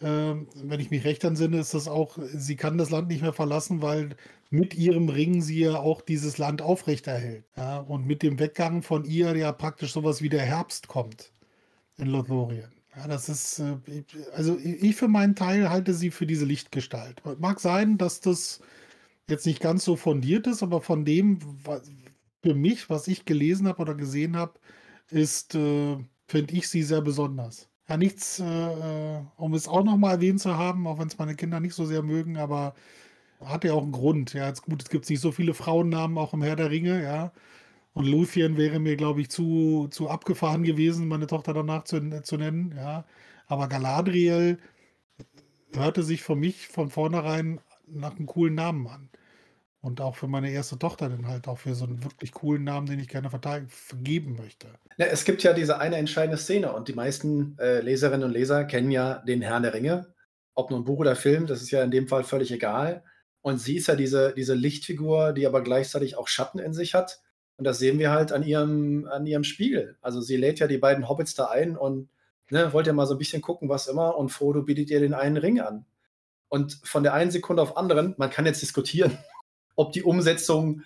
Ähm, wenn ich mich recht entsinne, ist das auch, sie kann das Land nicht mehr verlassen, weil mit ihrem Ring sie ja auch dieses Land aufrechterhält. Ja, und mit dem Weggang von ihr ja praktisch sowas wie der Herbst kommt in Lothlorien. Ja, das ist, äh, also ich für meinen Teil halte sie für diese Lichtgestalt. Mag sein, dass das jetzt nicht ganz so fundiert ist, aber von dem, was, für mich, was ich gelesen habe oder gesehen habe, ist, äh, finde ich sie sehr besonders. Ja, nichts, äh, äh um es auch nochmal erwähnt zu haben, auch wenn es meine Kinder nicht so sehr mögen, aber hat ja auch einen Grund. Ja, jetzt gut, es gibt nicht so viele Frauennamen auch im Herr der Ringe, ja. Und Luthien wäre mir, glaube ich, zu, zu abgefahren gewesen, meine Tochter danach zu, zu nennen, ja. Aber Galadriel hörte sich für mich von vornherein nach einem coolen Namen an. Und auch für meine erste Tochter dann halt auch für so einen wirklich coolen Namen, den ich gerne vergeben möchte. Ja, es gibt ja diese eine entscheidende Szene und die meisten äh, Leserinnen und Leser kennen ja den Herrn der Ringe. Ob nun Buch oder Film, das ist ja in dem Fall völlig egal. Und sie ist ja diese, diese Lichtfigur, die aber gleichzeitig auch Schatten in sich hat. Und das sehen wir halt an ihrem, an ihrem Spiegel. Also sie lädt ja die beiden Hobbits da ein und ne, wollt ja mal so ein bisschen gucken, was immer. Und Frodo bietet ihr den einen Ring an. Und von der einen Sekunde auf anderen, man kann jetzt diskutieren, ob die Umsetzung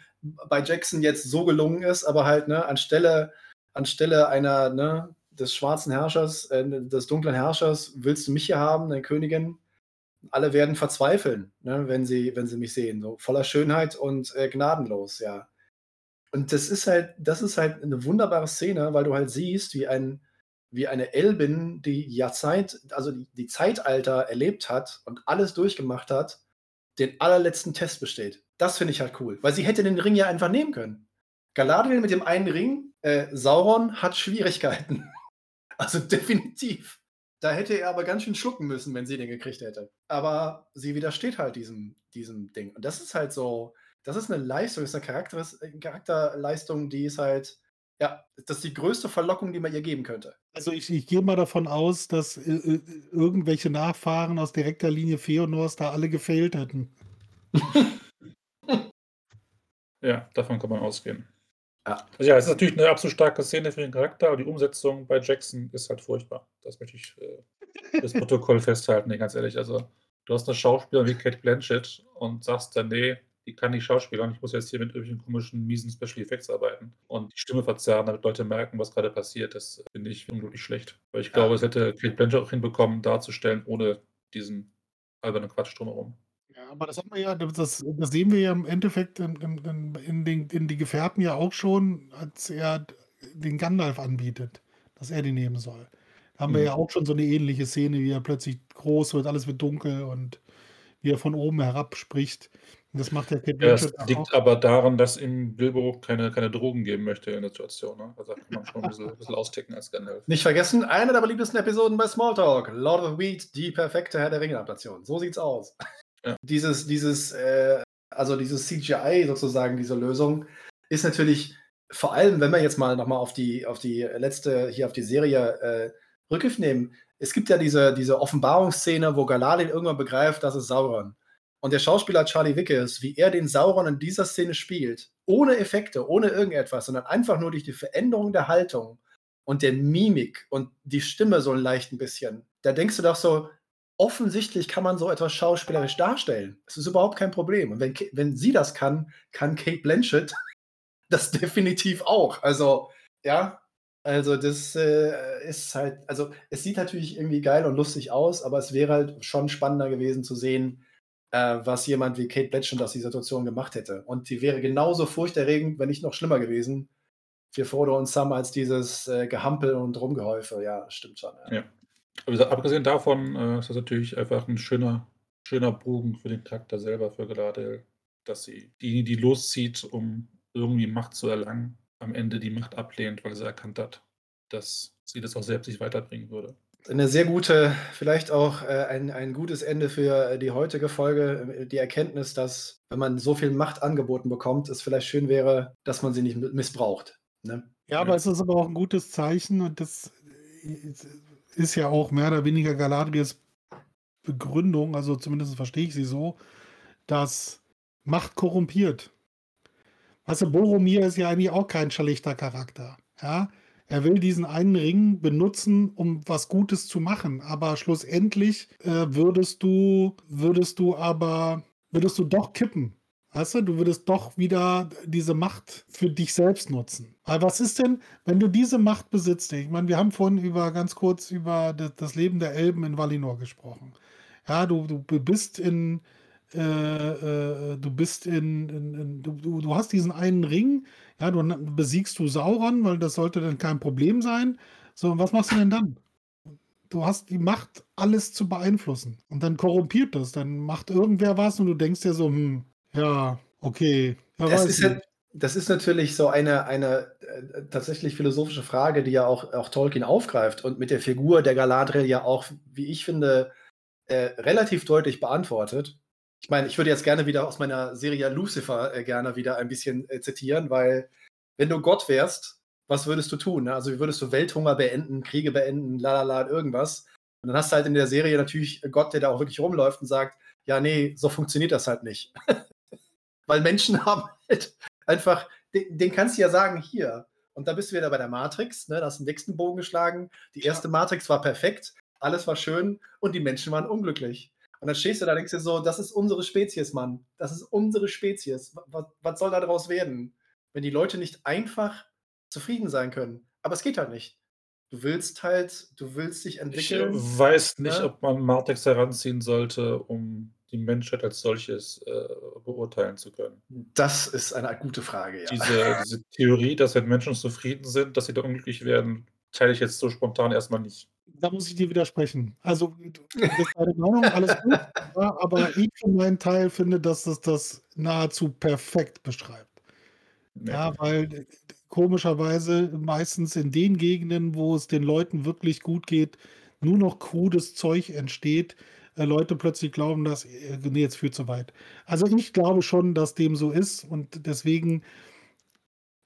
bei Jackson jetzt so gelungen ist, aber halt, ne, anstelle, anstelle einer, ne, des schwarzen Herrschers, äh, des dunklen Herrschers, willst du mich hier haben, eine Königin? Alle werden verzweifeln, ne, wenn, sie, wenn sie mich sehen. So voller Schönheit und äh, gnadenlos, ja. Und das ist halt, das ist halt eine wunderbare Szene, weil du halt siehst, wie ein, wie eine Elbin, die Jahrzeit, also die, die Zeitalter erlebt hat und alles durchgemacht hat, den allerletzten Test besteht. Das finde ich halt cool, weil sie hätte den Ring ja einfach nehmen können. Galadriel mit dem einen Ring, äh, Sauron hat Schwierigkeiten. Also definitiv. Da hätte er aber ganz schön schlucken müssen, wenn sie den gekriegt hätte. Aber sie widersteht halt diesem, diesem Ding. Und das ist halt so, das ist eine Leistung, das ist eine Charakter Charakterleistung, die ist halt, ja, das ist die größte Verlockung, die man ihr geben könnte. Also ich, ich gehe mal davon aus, dass äh, äh irgendwelche Nachfahren aus direkter Linie Feonors da alle gefehlt hätten. ja, davon kann man ausgehen. Ja. Also ja, es ist natürlich eine absolut starke Szene für den Charakter, aber die Umsetzung bei Jackson ist halt furchtbar. Das möchte ich äh, das Protokoll festhalten, nee, ganz ehrlich. Also, du hast eine Schauspielerin wie Kate Blanchett und sagst dann, nee, die kann nicht schauspielern. Ich muss jetzt hier mit irgendwelchen komischen, miesen Special Effects arbeiten und die Stimme verzerren, damit Leute merken, was gerade passiert. Das finde ich unglaublich schlecht. Weil ich ja. glaube, es hätte Kate Blanchett auch hinbekommen, darzustellen, ohne diesen albernen Quatsch drumherum. Aber das hat man ja, das, das sehen wir ja im Endeffekt in, in, in, den, in die Gefährten ja auch schon, als er den Gandalf anbietet, dass er die nehmen soll. Da haben wir Mhm. ja auch schon so eine ähnliche Szene, wie er plötzlich groß wird, alles wird dunkel und wie er von oben herab spricht. Das macht der Kate Ja, es Blanchett auch. liegt aber daran, dass ihm Bilbo keine, keine Drogen geben möchte in der Situation. Ne? Also kann man schon ein bisschen, ein bisschen austicken als Gandalf. Nicht vergessen, eine der beliebtesten Episoden bei Smalltalk. Lord of the Weed, die perfekte Herr der Ringe-Adaptation. So sieht's aus. Ja. Dieses, dieses, äh, also dieses CGI sozusagen, diese Lösung, ist natürlich, vor allem, wenn wir jetzt mal nochmal auf die, auf die letzte, hier auf die Serie äh, Rückgriff nehmen. Es gibt ja diese, diese Offenbarungsszene, wo Galadriel irgendwann begreift, das ist Sauron. Und der Schauspieler Charlie Wickes, wie er den Sauron in dieser Szene spielt, ohne Effekte, ohne irgendetwas, sondern einfach nur durch die Veränderung der Haltung und der Mimik und die Stimme so leicht ein bisschen, da denkst du doch so, offensichtlich kann man so etwas schauspielerisch darstellen. Es ist überhaupt kein Problem. Und wenn, wenn sie das kann, kann Kate Blanchett das definitiv auch. Also, ja, also das äh, ist halt, also es sieht natürlich irgendwie geil und lustig aus, aber es wäre halt schon spannender gewesen zu sehen, äh, was jemand wie Kate Blanchett aus dieser Situation gemacht hätte. Und die wäre genauso furchterregend, wenn nicht noch schlimmer gewesen für Frodo und Sam als dieses äh, Gehampel und Rumgehäufe. Ja, stimmt schon. Ja. Ja. Aber wie gesagt, abgesehen davon äh, ist das natürlich einfach ein schöner, schöner Bogen für den Charakter selber, für Galadriel, dass sie die, die loszieht, um irgendwie Macht zu erlangen, am Ende die Macht ablehnt, weil sie erkannt hat, dass sie das auch selbst nicht weiterbringen würde. Eine sehr gute, vielleicht auch äh, ein, ein gutes Ende für äh, die heutige Folge. Äh, Die Erkenntnis, dass, wenn man so viel Macht angeboten bekommt, es vielleicht schön wäre, dass man sie nicht mi- missbraucht. Ne? Ja, aber Ja. es ist aber auch ein gutes Zeichen und das ist ja auch mehr oder weniger Galadriels Begründung, also zumindest verstehe ich sie so, dass Macht korrumpiert. Weißt du, Boromir ist ja eigentlich auch kein schlechter Charakter. Ja, er will diesen einen Ring benutzen, um was Gutes zu machen, aber schlussendlich äh, würdest du, würdest du aber, würdest du doch kippen. Weißt du, du würdest doch wieder diese Macht für dich selbst nutzen. Weil was ist denn, wenn du diese Macht besitzt? Ich meine, wir haben vorhin über ganz kurz über das, Leben der Elben in Valinor gesprochen. Ja, du, du bist in, äh, äh, du bist in, in, in du, du, du hast diesen einen Ring, ja, du besiegst du Sauron, weil das sollte dann kein Problem sein. So, und was machst du denn dann? Du hast die Macht, alles zu beeinflussen. Und dann korrumpiert das. Dann macht irgendwer was und du denkst dir so, hm, ja, okay. Ja, Das ist, ja, das ist natürlich so eine, eine äh, tatsächlich philosophische Frage, die ja auch, auch Tolkien aufgreift und mit der Figur der Galadriel ja auch, wie ich finde, äh, relativ deutlich beantwortet. Ich meine, ich würde jetzt gerne wieder aus meiner Serie Lucifer äh, gerne wieder ein bisschen äh, zitieren, weil wenn du Gott wärst, was würdest du tun? Ne? Also wie würdest du Welthunger beenden, Kriege beenden, lalala, irgendwas? Und dann hast du halt in der Serie natürlich Gott, der da auch wirklich rumläuft und sagt, ja, nee, so funktioniert das halt nicht. Weil Menschen haben halt einfach, den, den kannst du ja sagen, hier. Und da bist du wieder bei der Matrix, ne? da hast du den nächsten Bogen geschlagen. Die erste Matrix war perfekt, alles war schön und die Menschen waren unglücklich. Und dann stehst du da und denkst dir so, das ist unsere Spezies, Mann. Das ist unsere Spezies. Was, was soll da draus werden? Wenn die Leute nicht einfach zufrieden sein können. Aber es geht halt nicht. Du willst halt, du willst dich Ich entwickeln. weiß nicht, Ja. ob man Martex heranziehen sollte, um die Menschheit als solches äh, beurteilen zu können. Das ist eine gute Frage, ja. Diese, diese Theorie, dass wenn Menschen zufrieden sind, dass sie da unglücklich werden, teile ich jetzt so spontan erstmal nicht. Da muss ich dir widersprechen. Also, du bist deine Meinung, alles gut. Ja, aber ich für meinen Teil finde, dass das das nahezu perfekt beschreibt. Nee. Ja, weil komischerweise meistens in den Gegenden, wo es den Leuten wirklich gut geht, nur noch krudes Zeug entsteht. Äh, Leute plötzlich glauben, dass, äh, nee, jetzt führt zu weit. Also ich glaube schon, dass dem so ist und deswegen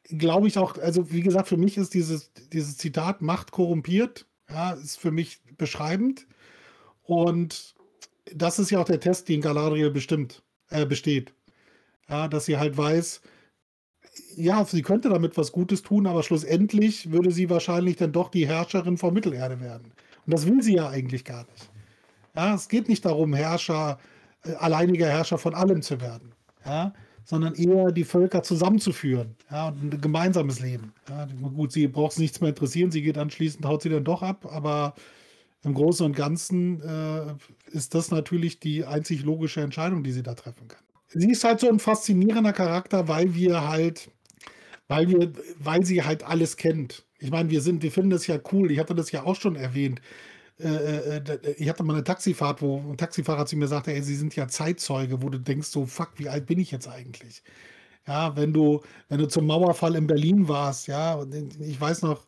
glaube ich auch, also wie gesagt, für mich ist dieses, dieses Zitat Macht korrumpiert, ja, ist für mich beschreibend. Und das ist ja auch der Test, den Galadriel bestimmt, äh, besteht. Ja, dass sie halt weiß, ja, sie könnte damit was Gutes tun, aber schlussendlich würde sie wahrscheinlich dann doch die Herrscherin von Mittelerde werden. Und das will sie ja eigentlich gar nicht. Ja, es geht nicht darum, Herrscher, äh, alleiniger Herrscher von allem zu werden. Ja, sondern eher die Völker zusammenzuführen. Ja, und ein gemeinsames Leben. Ja, gut, sie braucht es nichts mehr interessieren, sie geht anschließend, haut sie dann doch ab, aber im Großen und Ganzen äh, ist das natürlich die einzig logische Entscheidung, die sie da treffen kann. Sie ist halt so ein faszinierender Charakter, weil wir halt, weil wir, weil sie halt alles kennt. Ich meine, wir sind, wir finden das ja cool. Ich hatte das ja auch schon erwähnt. Äh, äh, äh ich hatte mal eine Taxifahrt, wo ein Taxifahrer zu mir sagte, ey, Sie sind ja Zeitzeuge, wo du denkst so, fuck, wie alt bin ich jetzt eigentlich? Ja, wenn du, wenn du zum Mauerfall in Berlin warst, ja, ich weiß noch,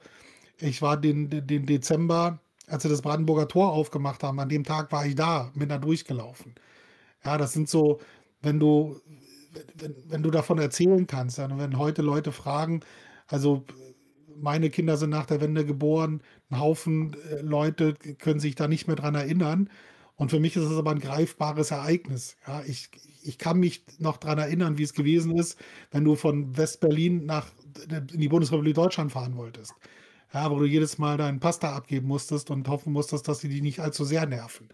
ich war den, den Dezember, als sie das Brandenburger Tor aufgemacht haben, an dem Tag war ich da, bin da durchgelaufen. Ja, das sind so, wenn du, wenn, wenn du davon erzählen kannst, dann, wenn heute Leute fragen, also meine Kinder sind nach der Wende geboren, ein Haufen äh, Leute können sich da nicht mehr dran erinnern. Und für mich ist es aber ein greifbares Ereignis. Ja, ich, ich kann mich noch daran erinnern, wie es gewesen ist, wenn du von West-Berlin nach in die Bundesrepublik Deutschland fahren wolltest. Ja, wo du jedes Mal deinen Pasta abgeben musstest und hoffen musstest, dass sie dich nicht allzu sehr nerven.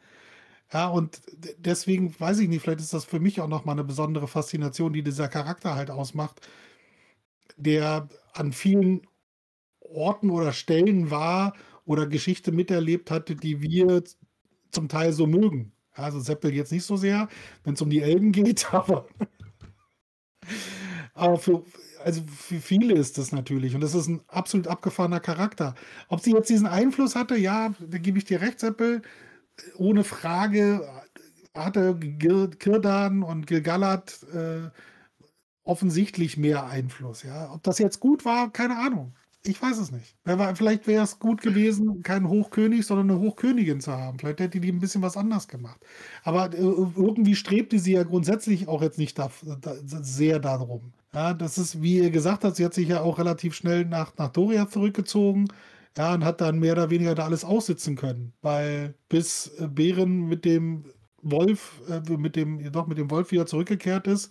Ja, und deswegen weiß ich nicht, vielleicht ist das für mich auch nochmal eine besondere Faszination, die dieser Charakter halt ausmacht, der an vielen Orten oder Stellen war oder Geschichte miterlebt hatte, die wir zum Teil so mögen. Also Seppel jetzt nicht so sehr, wenn es um die Elben geht, aber, aber für, also für viele ist das natürlich. Und das ist ein absolut abgefahrener Charakter. Ob sie jetzt diesen Einfluss hatte, ja, da gebe ich dir recht, Seppel. Ohne Frage hatte Kirdan und Gilgalad äh, offensichtlich mehr Einfluss. Ja. Ob das jetzt gut war, keine Ahnung. Ich weiß es nicht. Vielleicht wäre es gut gewesen, keinen Hochkönig, sondern eine Hochkönigin zu haben. Vielleicht hätte die ein bisschen was anders gemacht. Aber äh, irgendwie strebte sie ja grundsätzlich auch jetzt nicht da, da, sehr darum. Ja, das ist, wie ihr gesagt habt, sie hat sich ja auch relativ schnell nach, nach Doria zurückgezogen. Ja, und hat dann mehr oder weniger da alles aussitzen können. Weil bis äh, Bären mit dem Wolf, äh, mit dem, doch mit dem Wolf wieder zurückgekehrt ist,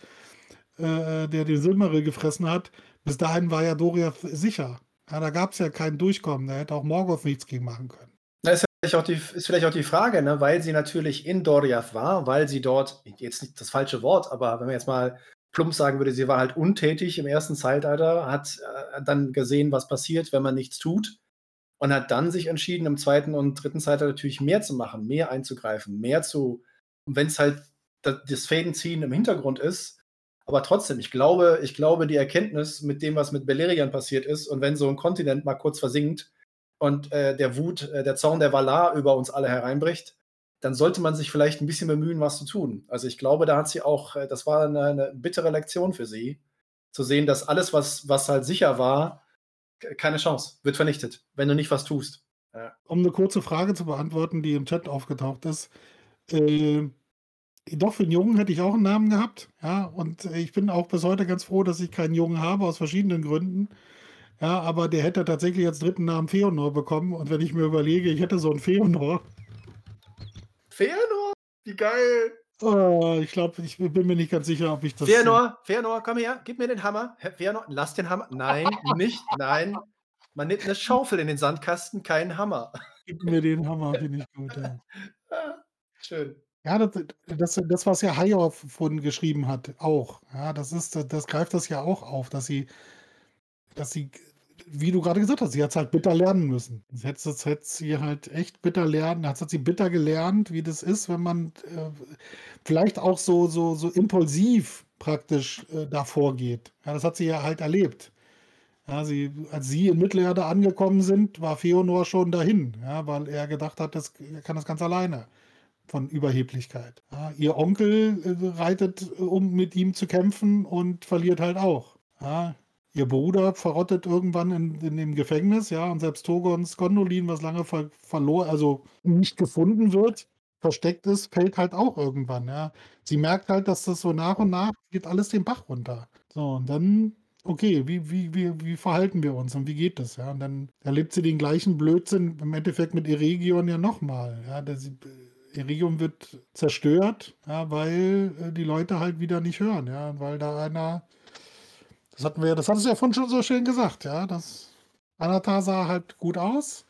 äh, der den Silmaril gefressen hat, bis dahin war ja Doria sicher. Ja, da gab es ja kein Durchkommen. Da hätte auch Morgoth nichts gegen machen können. Das ist vielleicht auch die, ist vielleicht auch die Frage, ne? weil sie natürlich in Doriath war, weil sie dort, jetzt nicht das falsche Wort, aber wenn man jetzt mal plump sagen würde, sie war halt untätig im ersten Zeitalter, hat äh, dann gesehen, was passiert, wenn man nichts tut und hat dann sich entschieden, im zweiten und dritten Zeitalter natürlich mehr zu machen, mehr einzugreifen, mehr zu, und wenn es halt das Fädenziehen im Hintergrund ist, aber trotzdem, ich glaube, ich glaube, die Erkenntnis mit dem, was mit Beleriand passiert ist, und wenn so ein Kontinent mal kurz versinkt und äh, der Wut, äh, der Zorn der Valar über uns alle hereinbricht, dann sollte man sich vielleicht ein bisschen bemühen, was zu tun. Also ich glaube, da hat sie auch, äh, das war eine, eine, bittere Lektion für sie, zu sehen, dass alles, was, was halt sicher war, keine Chance, wird vernichtet, wenn du nicht was tust. Ja. Um eine kurze Frage zu beantworten, die im Chat aufgetaucht ist. Äh, doch, für einen Jungen hätte ich auch einen Namen gehabt. Ja, und ich bin auch bis heute ganz froh, dass ich keinen Jungen habe, aus verschiedenen Gründen. Ja, aber der hätte tatsächlich als dritten Namen Feonor bekommen. Und wenn ich mir überlege, ich hätte so einen Feonor. Feonor? Wie geil! Oh, ich glaube, ich bin mir nicht ganz sicher, ob ich das. Feonor, Feonor, komm her, gib mir den Hammer. Feonor, lass den Hammer. Nein, nicht, nein. Man nimmt eine Schaufel in den Sandkasten, keinen Hammer. Gib mir den Hammer, finde ich gut. Ja. Schön. Ja, das das das, was ja Hayao vorhin geschrieben hat, auch. Ja, das ist das greift das ja auch auf, dass sie dass sie wie du gerade gesagt hast, sie hat es halt bitter lernen müssen. Das hätte das hätte sie halt echt bitter lernen das hat sie bitter gelernt, wie das ist, wenn man, äh, vielleicht auch so so so impulsiv praktisch, äh, da vorgeht. Ja, das hat sie ja halt erlebt. Ja, sie als sie in Mittelerde angekommen sind, war Feonor schon dahin, ja, weil er gedacht hat, das er kann das ganz alleine von Überheblichkeit. Ja, ihr Onkel äh, reitet, äh, um mit ihm zu kämpfen und verliert halt auch. Ja, ihr Bruder verrottet irgendwann in, in dem Gefängnis, ja, und selbst Togons Gondolin, was lange ver verloren, also nicht gefunden wird, versteckt ist, fällt halt auch irgendwann, ja. Sie merkt halt, dass das so nach und nach geht alles den Bach runter. So, und dann, okay, wie, wie, wie, wie verhalten wir uns und wie geht das, ja? Und dann erlebt sie den gleichen Blödsinn im Endeffekt mit Eregion ja nochmal, ja. Der, sie, Iridium wird zerstört, ja, weil äh, die Leute halt wieder nicht hören, ja, weil da einer, das hatten wir, das hattest du ja vorhin schon so schön gesagt, ja, das Anatar sah halt gut aus,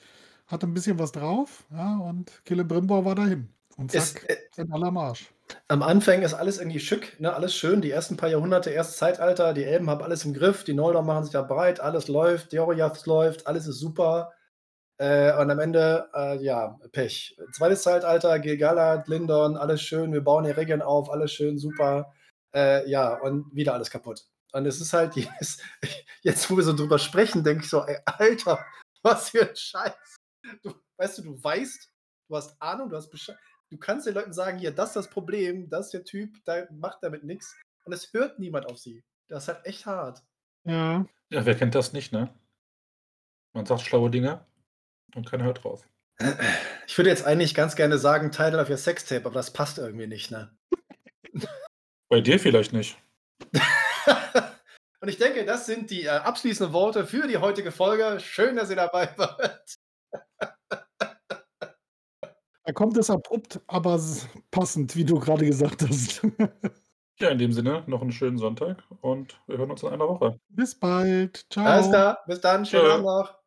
hatte ein bisschen was drauf, ja, und Killebrimbor war dahin. Und zack, es, äh, in aller Marsch. Am Anfang ist alles irgendwie schick, ne, alles schön, die ersten paar Jahrhunderte, erstes Zeitalter, die Elben haben alles im Griff, die Noldor machen sich da breit, alles läuft, Doriath läuft, alles ist super. Äh, und am Ende, äh, ja, Pech. Zweites Zeitalter, Gilgalad, Lindon, alles schön, wir bauen die Regeln auf, alles schön, super. Äh, ja, und wieder alles kaputt. Und es ist halt jetzt, jetzt wo wir so drüber sprechen, denke ich so, ey, Alter, was für ein Scheiß. Du, weißt du, du weißt, du hast Ahnung, du hast Bescheid. Du kannst den Leuten sagen, hier, das ist das Problem, das ist der Typ, der macht damit nichts. Und es hört niemand auf sie. Das ist halt echt hart. Ja. Ja, wer kennt das nicht, ne? Man sagt schlaue Dinge und keiner hört drauf. Ich würde jetzt eigentlich ganz gerne sagen, Title of your Sextape, aber das passt irgendwie nicht, ne? Bei dir vielleicht nicht. Und ich denke, das sind die äh, abschließenden Worte für die heutige Folge. Schön, dass ihr dabei wart. Da kommt es abrupt, aber passend, wie du gerade gesagt hast. Ja, in dem Sinne, noch einen schönen Sonntag und wir hören uns in einer Woche. Bis bald. Ciao. Alles klar, bis dann, schönen. Abend noch.